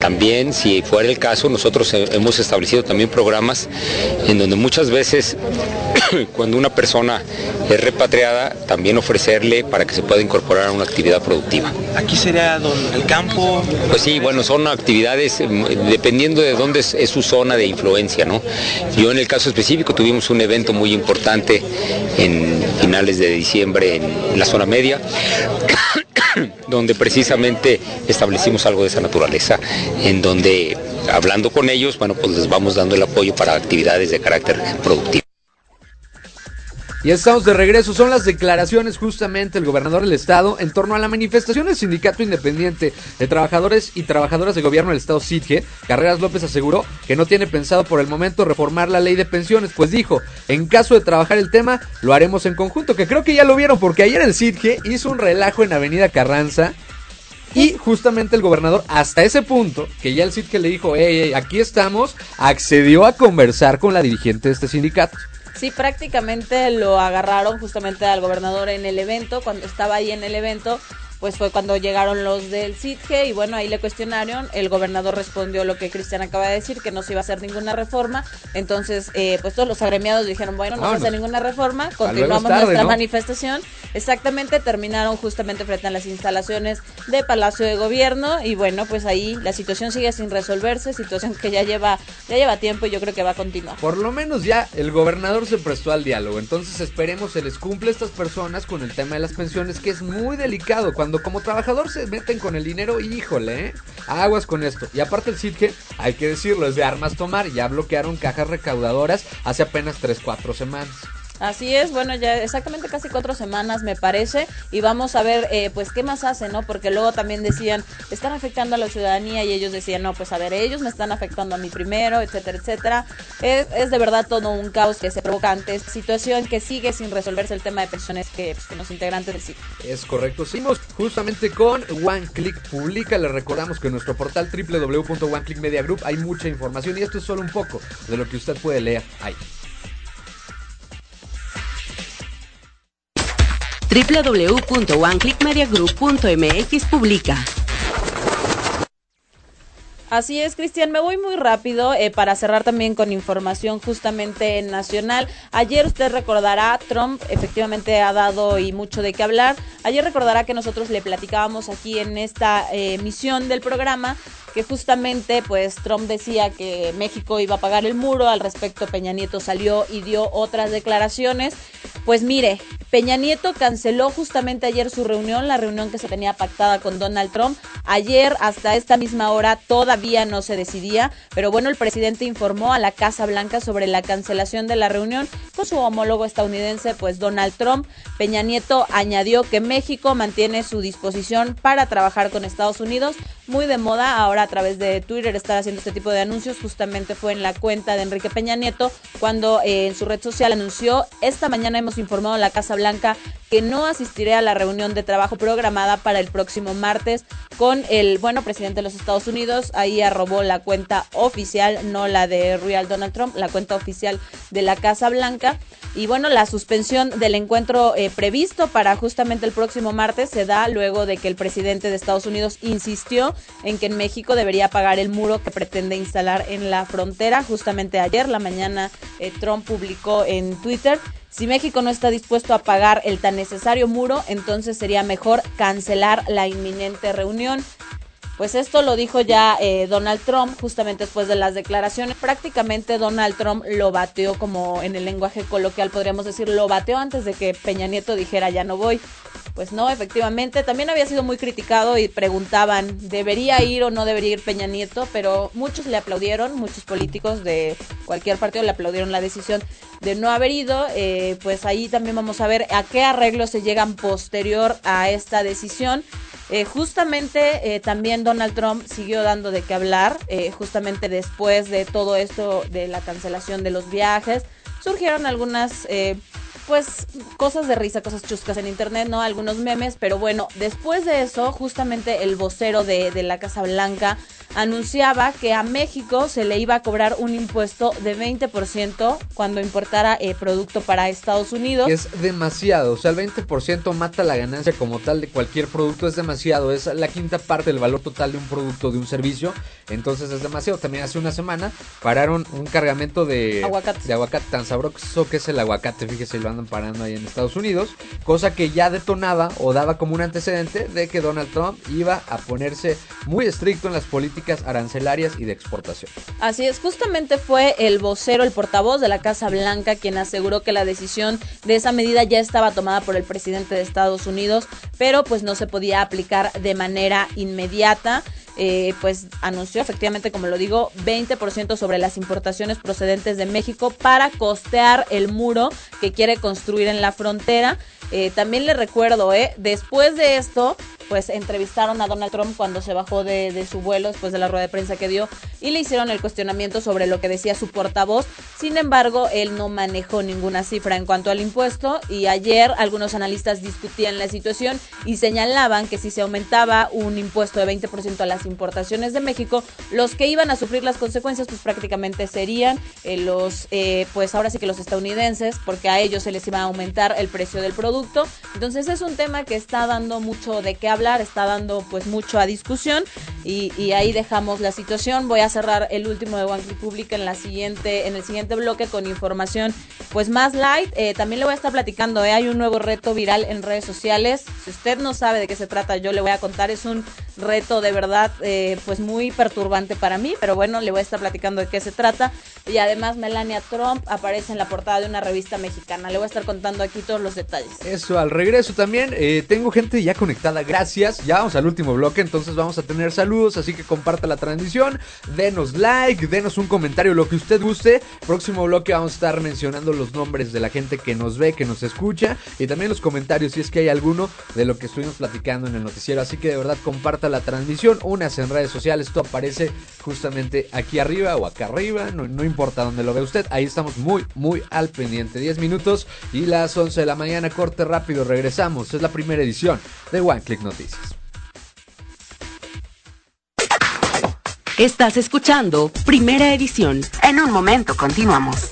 También, si fuera el caso, nosotros hemos establecido también programas en donde muchas veces [COUGHS] cuando una persona es repatriada, también ofrecerle para que se pueda incorporar a una actividad productiva. ¿Aquí sería el campo? Pues sí, bueno, son actividades dependiendo de dónde es, es su zona de influencia, ¿no? Yo en el caso específico tuvimos un evento muy importante en finales de diciembre en la zona media [COUGHS] donde precisamente establecimos algo de esa naturaleza, en donde hablando con ellos, bueno, pues les vamos dando el apoyo para actividades de carácter productivo. Y estamos de regreso, son las declaraciones justamente del gobernador del estado en torno a la manifestación del Sindicato Independiente de Trabajadores y Trabajadoras de Gobierno del Estado SITGE. Carreras López aseguró que no tiene pensado por el momento reformar la ley de pensiones, pues dijo, en caso de trabajar el tema, lo haremos en conjunto, que creo que ya lo vieron porque ayer el SITGE hizo un relajo en Avenida Carranza. Y justamente el gobernador, hasta ese punto, que ya el SITGE le dijo, hey, hey, aquí estamos, accedió a conversar con la dirigente de este sindicato. Sí, prácticamente lo agarraron justamente al gobernador en el evento, cuando estaba ahí en el evento, pues fue cuando llegaron los del CITGE y bueno, ahí le cuestionaron, el gobernador respondió lo que Cristian acaba de decir, que no se iba a hacer ninguna reforma, entonces eh, pues todos los agremiados dijeron, bueno, no se hace ninguna reforma, continuamos tarde, nuestra ¿no? manifestación, exactamente, terminaron justamente frente a las instalaciones de Palacio de Gobierno y bueno, pues ahí la situación sigue sin resolverse, situación que ya lleva, ya lleva tiempo y yo creo que va a continuar. Por lo menos ya el gobernador se prestó al diálogo, entonces esperemos se les cumple a estas personas con el tema de las pensiones, que es muy delicado. Cuando como trabajador se meten con el dinero, híjole, ¿eh? aguas con esto. Y aparte el CITGE, hay que decirlo, es de armas tomar, ya bloquearon cajas recaudadoras hace apenas 3-4 semanas. Así es, bueno, ya exactamente casi cuatro semanas me parece y vamos a ver eh, pues qué más hacen, ¿no? Porque luego también decían, están afectando a la ciudadanía y ellos decían, no, pues a ver, ellos me están afectando a mí primero, etcétera, etcétera. Es, es de verdad todo un caos que se provoca ante esta situación que sigue sin resolverse el tema de pensiones que pues, con los integrantes del. Es correcto. Seguimos justamente con One Click Publica. Les recordamos que en nuestro portal www.oneclickmedia group hay mucha información y esto es solo un poco de lo que usted puede leer ahí. www.oneclickmediagroup.mx publica. Así es, Cristian, me voy muy rápido eh, para cerrar también con información justamente nacional. Ayer usted recordará, Trump efectivamente ha dado y mucho de qué hablar. Ayer recordará que nosotros le platicábamos aquí en esta eh, emisión del programa que justamente pues Trump decía que México iba a pagar el muro, al respecto Peña Nieto salió y dio otras declaraciones. Pues mire, Peña Nieto canceló justamente ayer su reunión, la reunión que se tenía pactada con Donald Trump. Ayer hasta esta misma hora todavía no se decidía, pero bueno, el presidente informó a la Casa Blanca sobre la cancelación de la reunión con su homólogo estadounidense, pues Donald Trump. Peña Nieto añadió que México mantiene su disposición para trabajar con Estados Unidos, muy de moda ahora a través de Twitter estar haciendo este tipo de anuncios. Justamente fue en la cuenta de Enrique Peña Nieto cuando eh, en su red social anunció, esta mañana hemos informado a la Casa Blanca que no asistiré a la reunión de trabajo programada para el próximo martes con el bueno presidente de los Estados Unidos. Ahí arrobó la cuenta oficial, no la de Real Donald Trump, la cuenta oficial de la Casa Blanca. Y bueno, la suspensión del encuentro eh, previsto para justamente el próximo martes se da luego de que el presidente de Estados Unidos insistió en que en México debería pagar el muro que pretende instalar en la frontera. Justamente ayer, la mañana, eh, Trump publicó en Twitter. Si México no está dispuesto a pagar el tan necesario muro, entonces sería mejor cancelar la inminente reunión. Pues esto lo dijo ya eh, Donald Trump justamente después de las declaraciones. Prácticamente Donald Trump lo bateó como en el lenguaje coloquial podríamos decir, lo bateó antes de que Peña Nieto dijera ya no voy. Pues no, efectivamente, también había sido muy criticado y preguntaban, ¿debería ir o no debería ir Peña Nieto? Pero muchos le aplaudieron, muchos políticos de cualquier partido le aplaudieron la decisión de no haber ido. Eh, pues ahí también vamos a ver a qué arreglos se llegan posterior a esta decisión. Eh, justamente eh, también Donald Trump siguió dando de qué hablar, justamente después de todo esto de la cancelación de los viajes, surgieron algunas pues cosas de risa, cosas chuscas en internet, ¿no? Algunos memes, pero bueno, después de eso, justamente el vocero de, de la Casa Blanca anunciaba que a México se le iba a cobrar un impuesto de 20% cuando importara eh, producto para Estados Unidos. Es demasiado, o sea, el 20% mata la ganancia como tal de cualquier producto, es demasiado, es la quinta parte del valor total de un producto, de un servicio, entonces es demasiado. También hace una semana pararon un cargamento de Aguacate. de aguacate tan sabroso que es el aguacate, fíjese, lo parando ahí en Estados Unidos, cosa que ya detonaba o daba como un antecedente de que Donald Trump iba a ponerse muy estricto en las políticas arancelarias y de exportación. Así es, justamente fue el vocero, el portavoz de la Casa Blanca quien aseguró que la decisión de esa medida ya estaba tomada por el presidente de Estados Unidos, pero pues no se podía aplicar de manera inmediata. Eh, pues anunció efectivamente, como lo digo, 20% sobre las importaciones procedentes de México para costear el muro que quiere construir en la frontera. Eh, también le recuerdo, eh, después de esto, pues entrevistaron a Donald Trump cuando se bajó de, de, su vuelo después de la rueda de prensa que dio y le hicieron el cuestionamiento sobre lo que decía su portavoz. Sin embargo, él no manejó ninguna cifra en cuanto al impuesto y ayer algunos analistas discutían la situación y señalaban que si se aumentaba un impuesto de 20% a las importaciones de México, los que iban a sufrir las consecuencias pues prácticamente serían eh, los, eh, pues ahora sí que los estadounidenses, porque a ellos se les iba a aumentar el precio del producto. Entonces es un tema que está dando mucho de qué hablar está dando pues mucho a discusión y, ahí dejamos la situación. Voy a cerrar el último de One Republic en la siguiente, en el siguiente bloque con información pues más light. Eh, también le voy a estar platicando, eh, hay un nuevo reto viral en redes sociales. Si usted no sabe de qué se trata, yo le voy a contar. Es un reto de verdad eh, pues muy perturbante para mí, pero bueno, le voy a estar platicando de qué se trata. Y además Melania Trump aparece en la portada de una revista mexicana. Le voy a estar contando aquí todos los detalles. Eso, al regreso también eh, tengo gente ya conectada. Gracias. Ya vamos al último bloque, entonces vamos a tener saludos, así que comparta la transmisión, denos like, denos un comentario, lo que usted guste. Próximo bloque vamos a estar mencionando los nombres de la gente que nos ve, que nos escucha y también los comentarios si es que hay alguno de lo que estuvimos platicando en el noticiero. Así que de verdad comparta la transmisión, en redes sociales, esto aparece justamente aquí arriba o acá arriba, no, importa donde lo vea usted, ahí estamos muy, muy al pendiente. 10 minutos y las 11 de la mañana, corte rápido, regresamos. Es la primera edición de One Click Noticias. Estás escuchando Primera Edición. En un momento continuamos.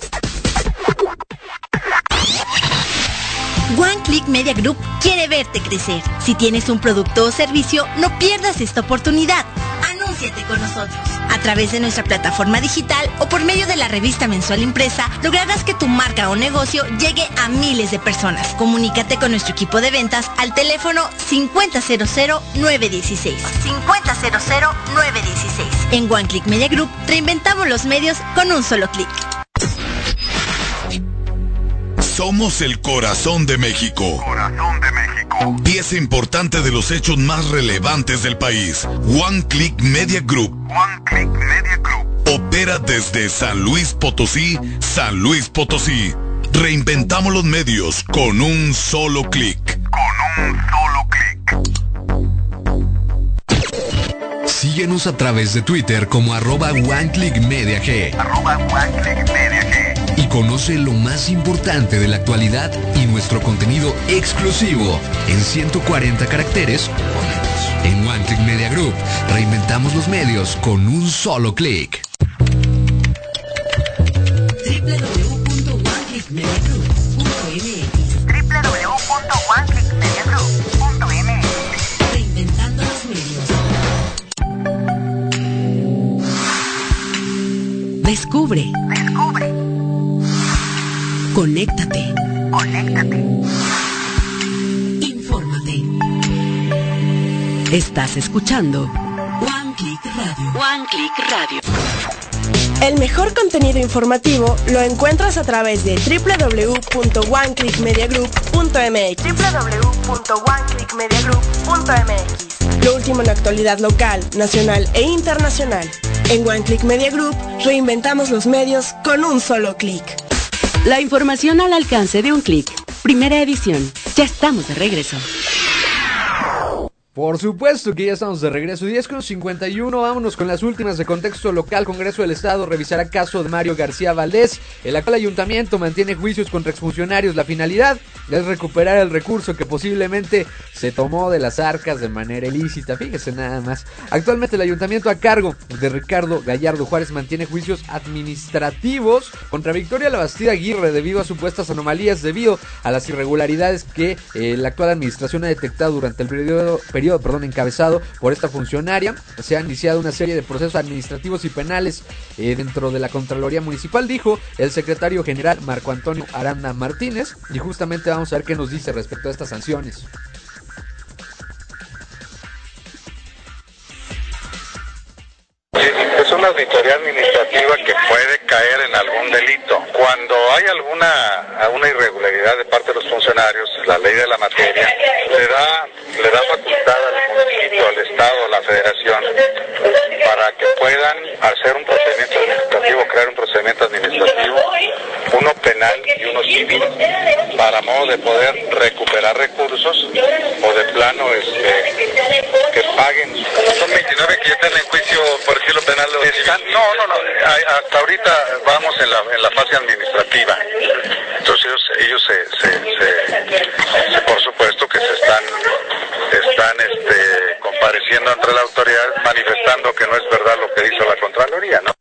One Click Media Group quiere verte crecer. Si tienes un producto o servicio, no pierdas esta oportunidad. Anúnciate con nosotros. A través de nuestra plataforma digital o por medio de la revista mensual impresa, lograrás que tu marca o negocio llegue a miles de personas. Comunícate con nuestro equipo de ventas al teléfono 5000-916. 5000-916. En One Click Media Group reinventamos los medios con un solo clic. Somos el corazón de México. Corazón de México. Pieza importante de los hechos más relevantes del país. One Click Media Group. One Click Media Group. Opera desde San Luis Potosí, San Luis Potosí. Reinventamos los medios con un solo clic. Con un solo clic. Síguenos a través de Twitter como arroba OneClickMediaG. Arroba One Click Media G. Y conoce lo más importante de la actualidad y nuestro contenido exclusivo en 140 caracteres o menos. En One Click Media Group reinventamos los medios con un solo clic. Descubre. Conéctate. Conéctate. Infórmate. Estás escuchando One Click Radio. One Click Radio. El mejor contenido informativo lo encuentras a través de www.oneclickmediagroup.mx www.oneclickmediagroup.mx Lo último en la actualidad local, nacional e internacional. En One Click Media Group reinventamos los medios con un solo clic. La información al alcance de un clic. Primera edición. Ya estamos de regreso. Por supuesto que ya estamos de regreso. 10 con 51. Vámonos con las últimas de contexto local. Congreso del Estado revisará caso de Mario García Valdés. El actual ayuntamiento mantiene juicios contra exfuncionarios. La finalidad es recuperar el recurso que posiblemente se tomó de las arcas de manera ilícita. Fíjese nada más. Actualmente el ayuntamiento a cargo de Ricardo Gallardo Juárez mantiene juicios administrativos contra Victoria Labastida Aguirre debido a supuestas anomalías debido a las irregularidades que eh, la actual administración ha detectado durante el periodo, periodo perdón, encabezado por esta funcionaria. Se ha iniciado una serie de procesos administrativos y penales eh, dentro de la Contraloría Municipal, dijo el secretario general Marco Antonio Aranda Martínez. Y justamente vamos a ver qué nos dice respecto a estas sanciones. Es una auditoría administrativa que puede caer en algún delito. Cuando hay alguna una irregularidad de parte de los funcionarios, la ley de la materia le da le da facultad al municipio al Estado, a la Federación, para que puedan hacer un procedimiento administrativo, crear un procedimiento administrativo, uno penal y uno civil, para modo de poder recuperar recursos o de plano este, que paguen. Son 29 que ya están en juicio por decirlo penal. no, no, no, hay- hasta ahorita vamos en la, en la fase administrativa. Manifestando que no es verdad lo que dice la Contraloría, ¿no?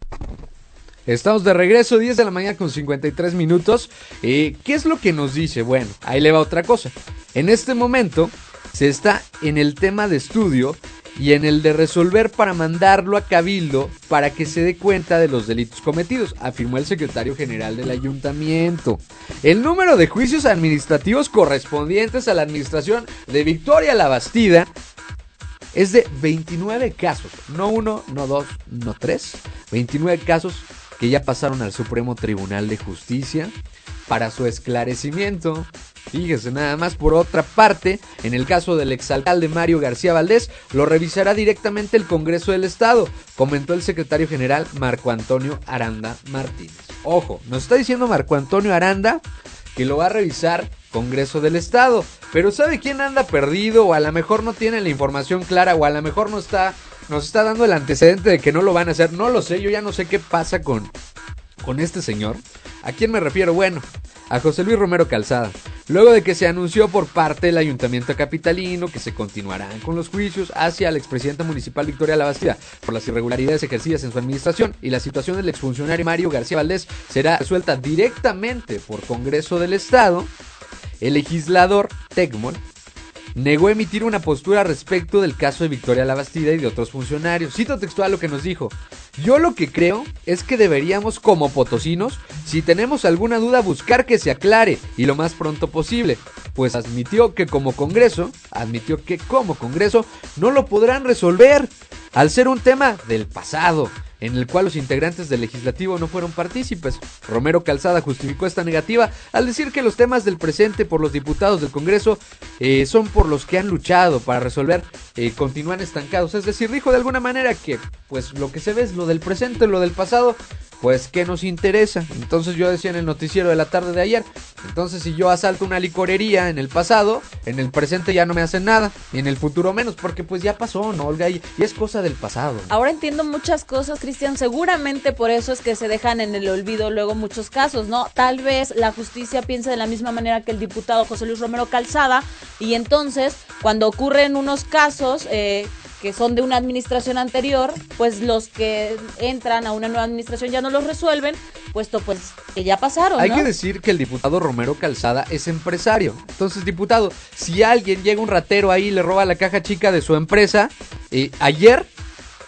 Estamos de regreso, 10 de la mañana con 53 minutos. Eh, ¿Qué es lo que nos dice? Bueno, ahí le va otra cosa. En este momento se está en el tema de estudio y en el de resolver para mandarlo a Cabildo para que se dé cuenta de los delitos cometidos, afirmó el secretario general del ayuntamiento. El número de juicios administrativos correspondientes a la administración de Victoria Labastida es de 29 casos, no uno, no dos, no tres, 29 casos que ya pasaron al Supremo Tribunal de Justicia para su esclarecimiento. Fíjese nada más, por otra parte, en el caso del exalcalde Mario García Valdés, lo revisará directamente el Congreso del Estado, comentó el secretario general Marco Antonio Aranda Martínez. Ojo, nos está diciendo Marco Antonio Aranda que lo va a revisar Congreso del Estado. Pero ¿sabe quién anda perdido? O a lo mejor no tiene la información clara, o a lo mejor no está, nos está dando el antecedente de que no lo van a hacer. No lo sé, yo ya no sé qué pasa con, con este señor. ¿A quién me refiero? Bueno, a José Luis Romero Calzada. Luego de que se anunció por parte del Ayuntamiento Capitalino que se continuarán con los juicios hacia la expresidenta municipal Victoria Labastida por las irregularidades ejercidas en su administración y la situación del exfuncionario Mario García Valdés será resuelta directamente por Congreso del Estado, el legislador Tecmon negó emitir una postura respecto del caso de Victoria Labastida y de otros funcionarios. Cito textual lo que nos dijo. Yo lo que creo es que deberíamos como potosinos, si tenemos alguna duda, buscar que se aclare y lo más pronto posible. Pues admitió que como Congreso, admitió que como Congreso no lo podrán resolver al ser un tema del pasado en el cual los integrantes del legislativo no fueron partícipes. Romero Calzada justificó esta negativa al decir que los temas del presente por los diputados del Congreso eh, son por los que han luchado para resolver, eh, continúan estancados. Es decir, dijo de alguna manera que pues lo que se ve es lo del presente, lo del pasado, pues que nos interesa. Entonces yo decía en el noticiero de la tarde de ayer, entonces si yo asalto una licorería en el pasado, en el presente ya no me hacen nada, y en el futuro menos, porque pues ya pasó, ¿no, Olga? Y, es cosa del pasado. Ahora entiendo muchas cosas, Cristian. Seguramente por eso es que se dejan en el olvido luego muchos casos, ¿no? Tal vez la justicia piense de la misma manera que el diputado José Luis Romero Calzada y entonces cuando ocurren unos casos eh, que son de una administración anterior, pues los que entran a una nueva administración ya no los resuelven, puesto pues que ya pasaron, Hay ¿no? que decir que el diputado Romero Calzada es empresario. Entonces, diputado, si alguien llega un ratero ahí y le roba la caja chica de su empresa, eh, ayer,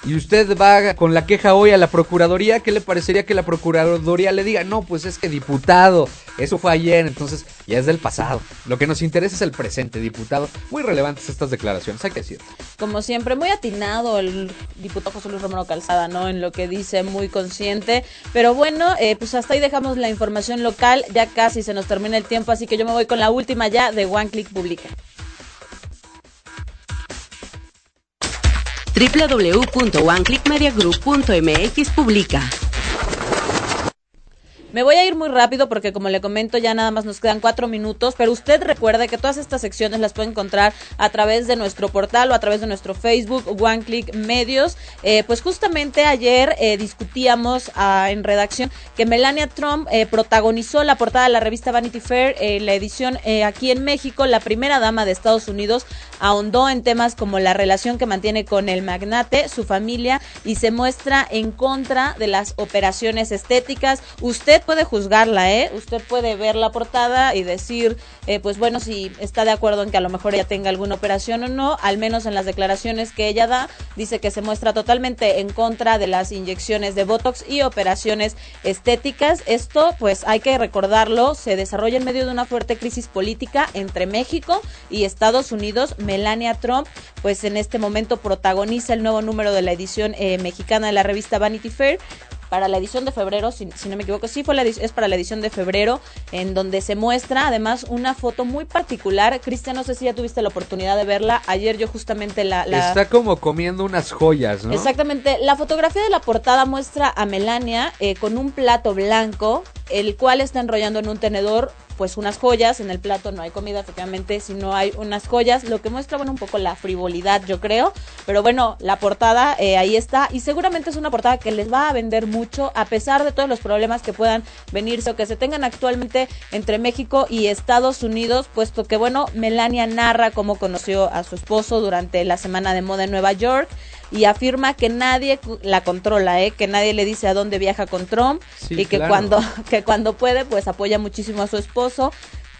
y usted va con la queja hoy a la Procuraduría, ¿qué le parecería que la Procuraduría le diga? No, pues es que diputado, eso fue ayer, entonces ya es del pasado. Lo que nos interesa es el presente, diputado. Muy relevantes estas declaraciones, hay que decir. como siempre, muy atinado el diputado José Luis Romero Calzada, ¿no? En lo que dice, muy consciente. Pero bueno, eh, pues hasta ahí dejamos la información local. Ya casi se nos termina el tiempo, así que yo me voy con la última ya de One Click Publica. www.oneclickmediagroup.mx publica. Me voy a ir muy rápido porque como le comento ya nada más nos quedan cuatro minutos, pero usted recuerde que todas estas secciones las puede encontrar a través de nuestro portal o a través de nuestro Facebook, One Click Medios. Eh, pues justamente ayer eh, discutíamos ah, en redacción que Melania Trump eh, protagonizó la portada de la revista Vanity Fair, eh, la edición eh, aquí en México, la primera dama de Estados Unidos ahondó en temas como la relación que mantiene con el magnate, su familia y se muestra en contra de las operaciones estéticas. Usted puede juzgarla, ¿eh? Usted puede ver la portada y decir, eh, pues bueno, si está de acuerdo en que a lo mejor ella tenga alguna operación o no, al menos en las declaraciones que ella da, dice que se muestra totalmente en contra de las inyecciones de Botox y operaciones estéticas. Esto, pues hay que recordarlo, se desarrolla en medio de una fuerte crisis política entre México y Estados Unidos. Melania Trump, pues en este momento protagoniza el nuevo número de la edición eh, mexicana de la revista Vanity Fair para la edición de febrero, si, si no me equivoco, sí fue la, es para la edición de febrero, en donde se muestra además una foto muy particular. Cristian, no sé si ya tuviste la oportunidad de verla. Ayer yo justamente la... la- Está como comiendo unas joyas, ¿no? Exactamente. La fotografía de la portada muestra a Melania eh, con un plato blanco, el cual está enrollando en un tenedor pues unas joyas, en el plato no hay comida efectivamente, sino hay unas joyas, lo que muestra bueno un poco la frivolidad yo creo, pero bueno, la portada eh, ahí está y seguramente es una portada que les va a vender mucho a pesar de todos los problemas que puedan venirse o que se tengan actualmente entre México y Estados Unidos, puesto que bueno, Melania narra cómo conoció a su esposo durante la semana de moda en Nueva York y afirma que nadie la controla, ¿eh? que nadie le dice a dónde viaja con Trump Sí, y que claro. cuando [LAUGHS] que cuando puede pues apoya muchísimo a su esposo.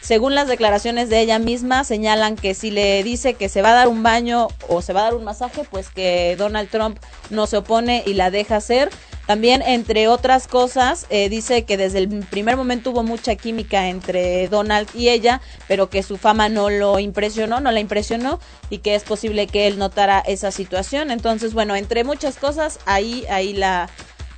Según las declaraciones de ella misma, señalan que si le dice que se va a dar un baño o se va a dar un masaje, pues que Donald Trump no se opone y la deja hacer. También, entre otras cosas, eh, dice que desde el primer momento hubo mucha química entre Donald y ella, pero que su fama no lo impresionó, no la impresionó y que es posible que él notara esa situación. Entonces, bueno, entre muchas cosas, ahí, ahí la,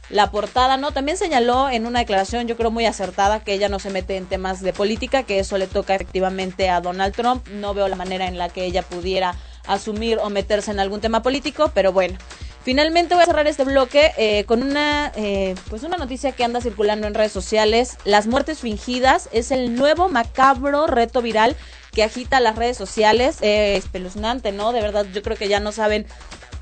la portada, ¿no? También señaló en una declaración, yo creo muy acertada, que ella no se mete en temas de política, que eso le toca efectivamente a Donald Trump. No veo la manera en la que ella pudiera asumir o meterse en algún tema político, pero bueno. Finalmente voy a cerrar este bloque eh, con una, eh, pues una noticia que anda circulando en redes sociales. Las muertes fingidas es el nuevo macabro reto viral que agita las redes sociales. Eh, espeluznante, ¿no? De verdad, yo creo que ya no saben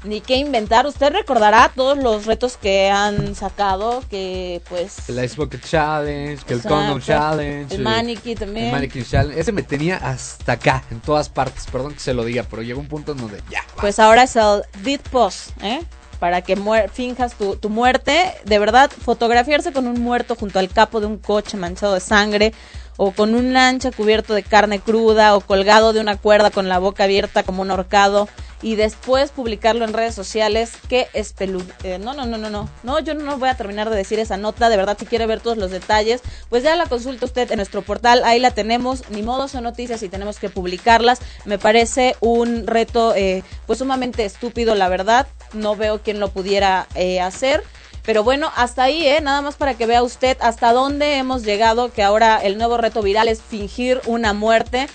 ni qué inventar. Usted recordará todos los retos que han sacado, que pues... El Ice Bucket Challenge, que el. Condom Challenge. El eh, Mannequin también. El Mannequin Challenge. Ese me tenía hasta acá, en todas partes. Perdón que se lo diga, pero llegó un punto en donde ya. Pues ahora es el Dead Pose, ¿eh? Para que muer- finjas tu, tu muerte. De verdad, fotografiarse con un muerto junto al capo de un coche manchado de sangre, o con un lancha cubierto de carne cruda, o colgado de una cuerda con la boca abierta como un horcado, y después publicarlo en redes sociales, qué espelu... eh, no, no, no, no, no. No, yo no voy a terminar de decir esa nota. De verdad, si quiere ver todos los detalles, pues ya la consulta usted en nuestro portal. Ahí la tenemos. Ni modo son noticias y tenemos que publicarlas. Me parece un reto, eh, pues sumamente estúpido, la verdad. No veo quién lo pudiera eh, hacer. Pero bueno, hasta ahí, ¿eh? Nada más para que vea usted hasta dónde hemos llegado, que ahora el nuevo reto viral es fingir una muerte.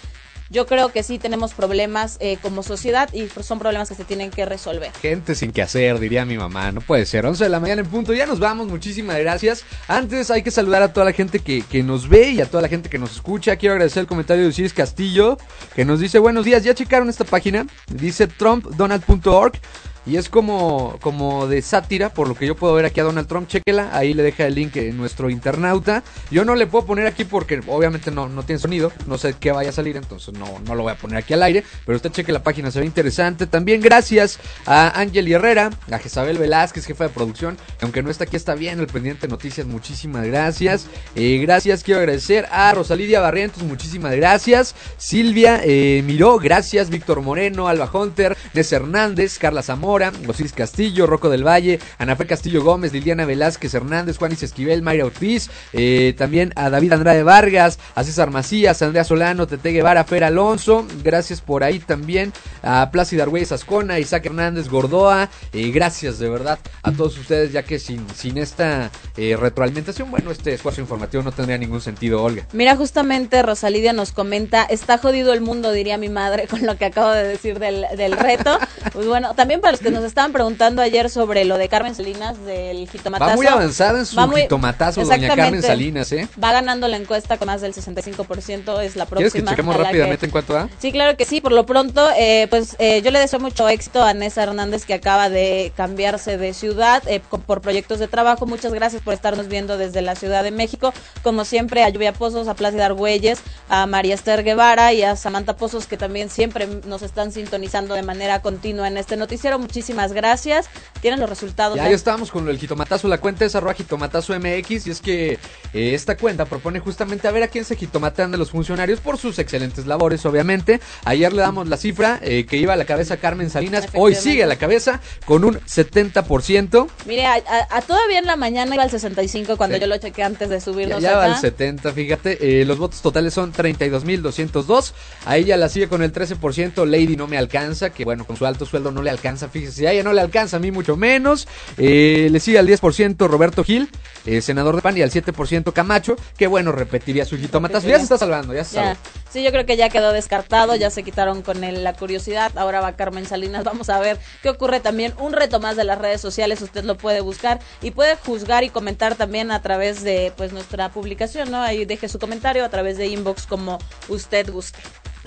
Yo creo que sí tenemos problemas eh, como sociedad y son problemas que se tienen que resolver. Gente sin que hacer, diría mi mamá. No puede ser. 11 de la mañana en punto. Ya nos vamos. Muchísimas gracias. Antes hay que saludar a toda la gente que, que nos ve y a toda la gente que nos escucha. Quiero agradecer el comentario de Osiris Castillo que nos dice: Buenos días. ¿Ya checaron esta página? Dice trumpdonald.org. Y es como, como de sátira, por lo que yo puedo ver aquí a Donald Trump. Chequela, ahí le deja el link en nuestro internauta. Yo no le puedo poner aquí porque obviamente no, no tiene sonido. No sé qué vaya a salir, entonces no, no lo voy a poner aquí al aire. Pero usted cheque la página, se ve interesante. También gracias a Ángel Herrera, a Jezabel Velázquez, jefa de producción. Aunque no está aquí, está bien el pendiente de noticias. Muchísimas gracias. Eh, gracias, quiero agradecer a Rosalidia Barrientos, muchísimas gracias. Silvia eh, Miró, gracias. Víctor Moreno, Alba Hunter, Nes Hernández, Carla Zamora. Osiris Castillo, Rocco del Valle, Anafe Castillo Gómez, Liliana Velázquez Hernández, Juanis Esquivel, Mayra Ortiz, eh, también a David Andrade Vargas, a César Macías, Andrea Solano, Tete Guevara, Fer Alonso, gracias por ahí también, a Plácida Argüelles Ascona, Isaac Hernández Gordoa, eh, gracias de verdad a todos ustedes, ya que sin, sin esta eh, retroalimentación, bueno, este espacio informativo no tendría ningún sentido, Olga. Mira, justamente Rosalidia nos comenta, está jodido el mundo, diría mi madre, [LAUGHS] con lo que acabo de decir del, del reto. Pues bueno, también para los que nos estaban preguntando ayer sobre lo de Carmen Salinas, del jitomatazo. Va muy avanzada en su muy- jitomatazo, doña Carmen. Salinas, ¿eh? Va ganando la encuesta con más del 65%, es la próxima. ¿Quieres que chequemos rápidamente que- en cuanto a? Sí, claro que sí. Por lo pronto, eh, pues eh, yo le deseo mucho éxito a Nessa Hernández que acaba de cambiarse de ciudad eh, por proyectos de trabajo. Muchas gracias por estarnos viendo desde la Ciudad de México. Como siempre, a Lluvia Pozos, a Plácida Argüelles, a María Esther Guevara y a Samantha Pozos que también siempre nos están sintonizando de manera continua en este noticiero. Muchísimas gracias. Tienen los resultados. Ya, ya estábamos con el jitomatazo. La cuenta es arroba jitomatazo MX. Y es que eh, esta cuenta propone justamente a ver a quién se jitomatean de los funcionarios por sus excelentes labores, obviamente. Ayer le damos la cifra eh, que iba a la cabeza Carmen Salinas. Hoy sigue a la cabeza con un 70%. Mire, a, a- a todavía en la mañana iba al 65 cuando Sí. yo lo chequé antes de Ya, subirnos ya va acá. al 70, fíjate. Eh, los votos totales son 32.202. A ella la sigue con el 13%. Lady no me alcanza, que bueno, con su alto sueldo no le alcanza, fíjate. Fíjese, a ella no le alcanza, a mí mucho menos. Eh, le sigue al 10% Roberto Gil, eh, senador de PAN, y al 7% Camacho, que bueno, repetiría su jitomatazo. Ya se está salvando, ya se Ya. Sí, yo creo que ya quedó descartado, ya se quitaron con él la curiosidad. Ahora va Carmen Salinas. [LAUGHS] Vamos a ver qué ocurre también. Un reto más de las redes sociales, usted lo puede buscar y puede juzgar y comentar también a través de pues nuestra publicación, ¿no? Ahí deje su comentario a través de inbox como usted guste.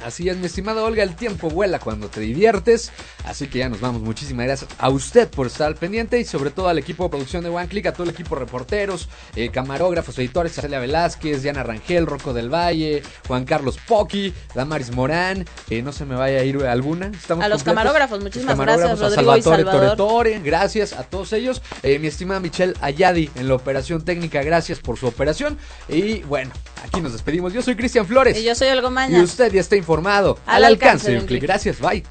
Así es, mi estimada Olga, el tiempo vuela cuando te diviertes. Así que ya nos vamos. Muchísimas gracias a usted por estar al pendiente y sobre todo al equipo de producción de One Click, a todo el equipo de reporteros, eh, camarógrafos, editores, Celia Velázquez, Diana Rangel, Rocco del Valle, Juan Carlos Poqui, Damaris Morán, eh, no se me vaya a ir alguna. Estamos A los completos. camarógrafos, Los muchísimas camarógrafos, gracias, a Rodrigo y Salvatore Salvador. Torretore, gracias a todos ellos. Eh, mi estimada Michelle Ayadi en la operación técnica, gracias por su operación. Y bueno, aquí nos despedimos. Yo soy Cristian Flores. Y yo soy Olgo Y Maña. usted ya está informado. Al Al, alcance de un clic. Gracias, bye.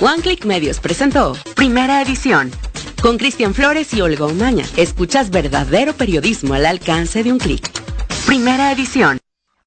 One Click Medios presentó Primera Edición. Con Cristian Flores y Olga Umaña. Escuchas verdadero periodismo al alcance de un clic. Primera Edición.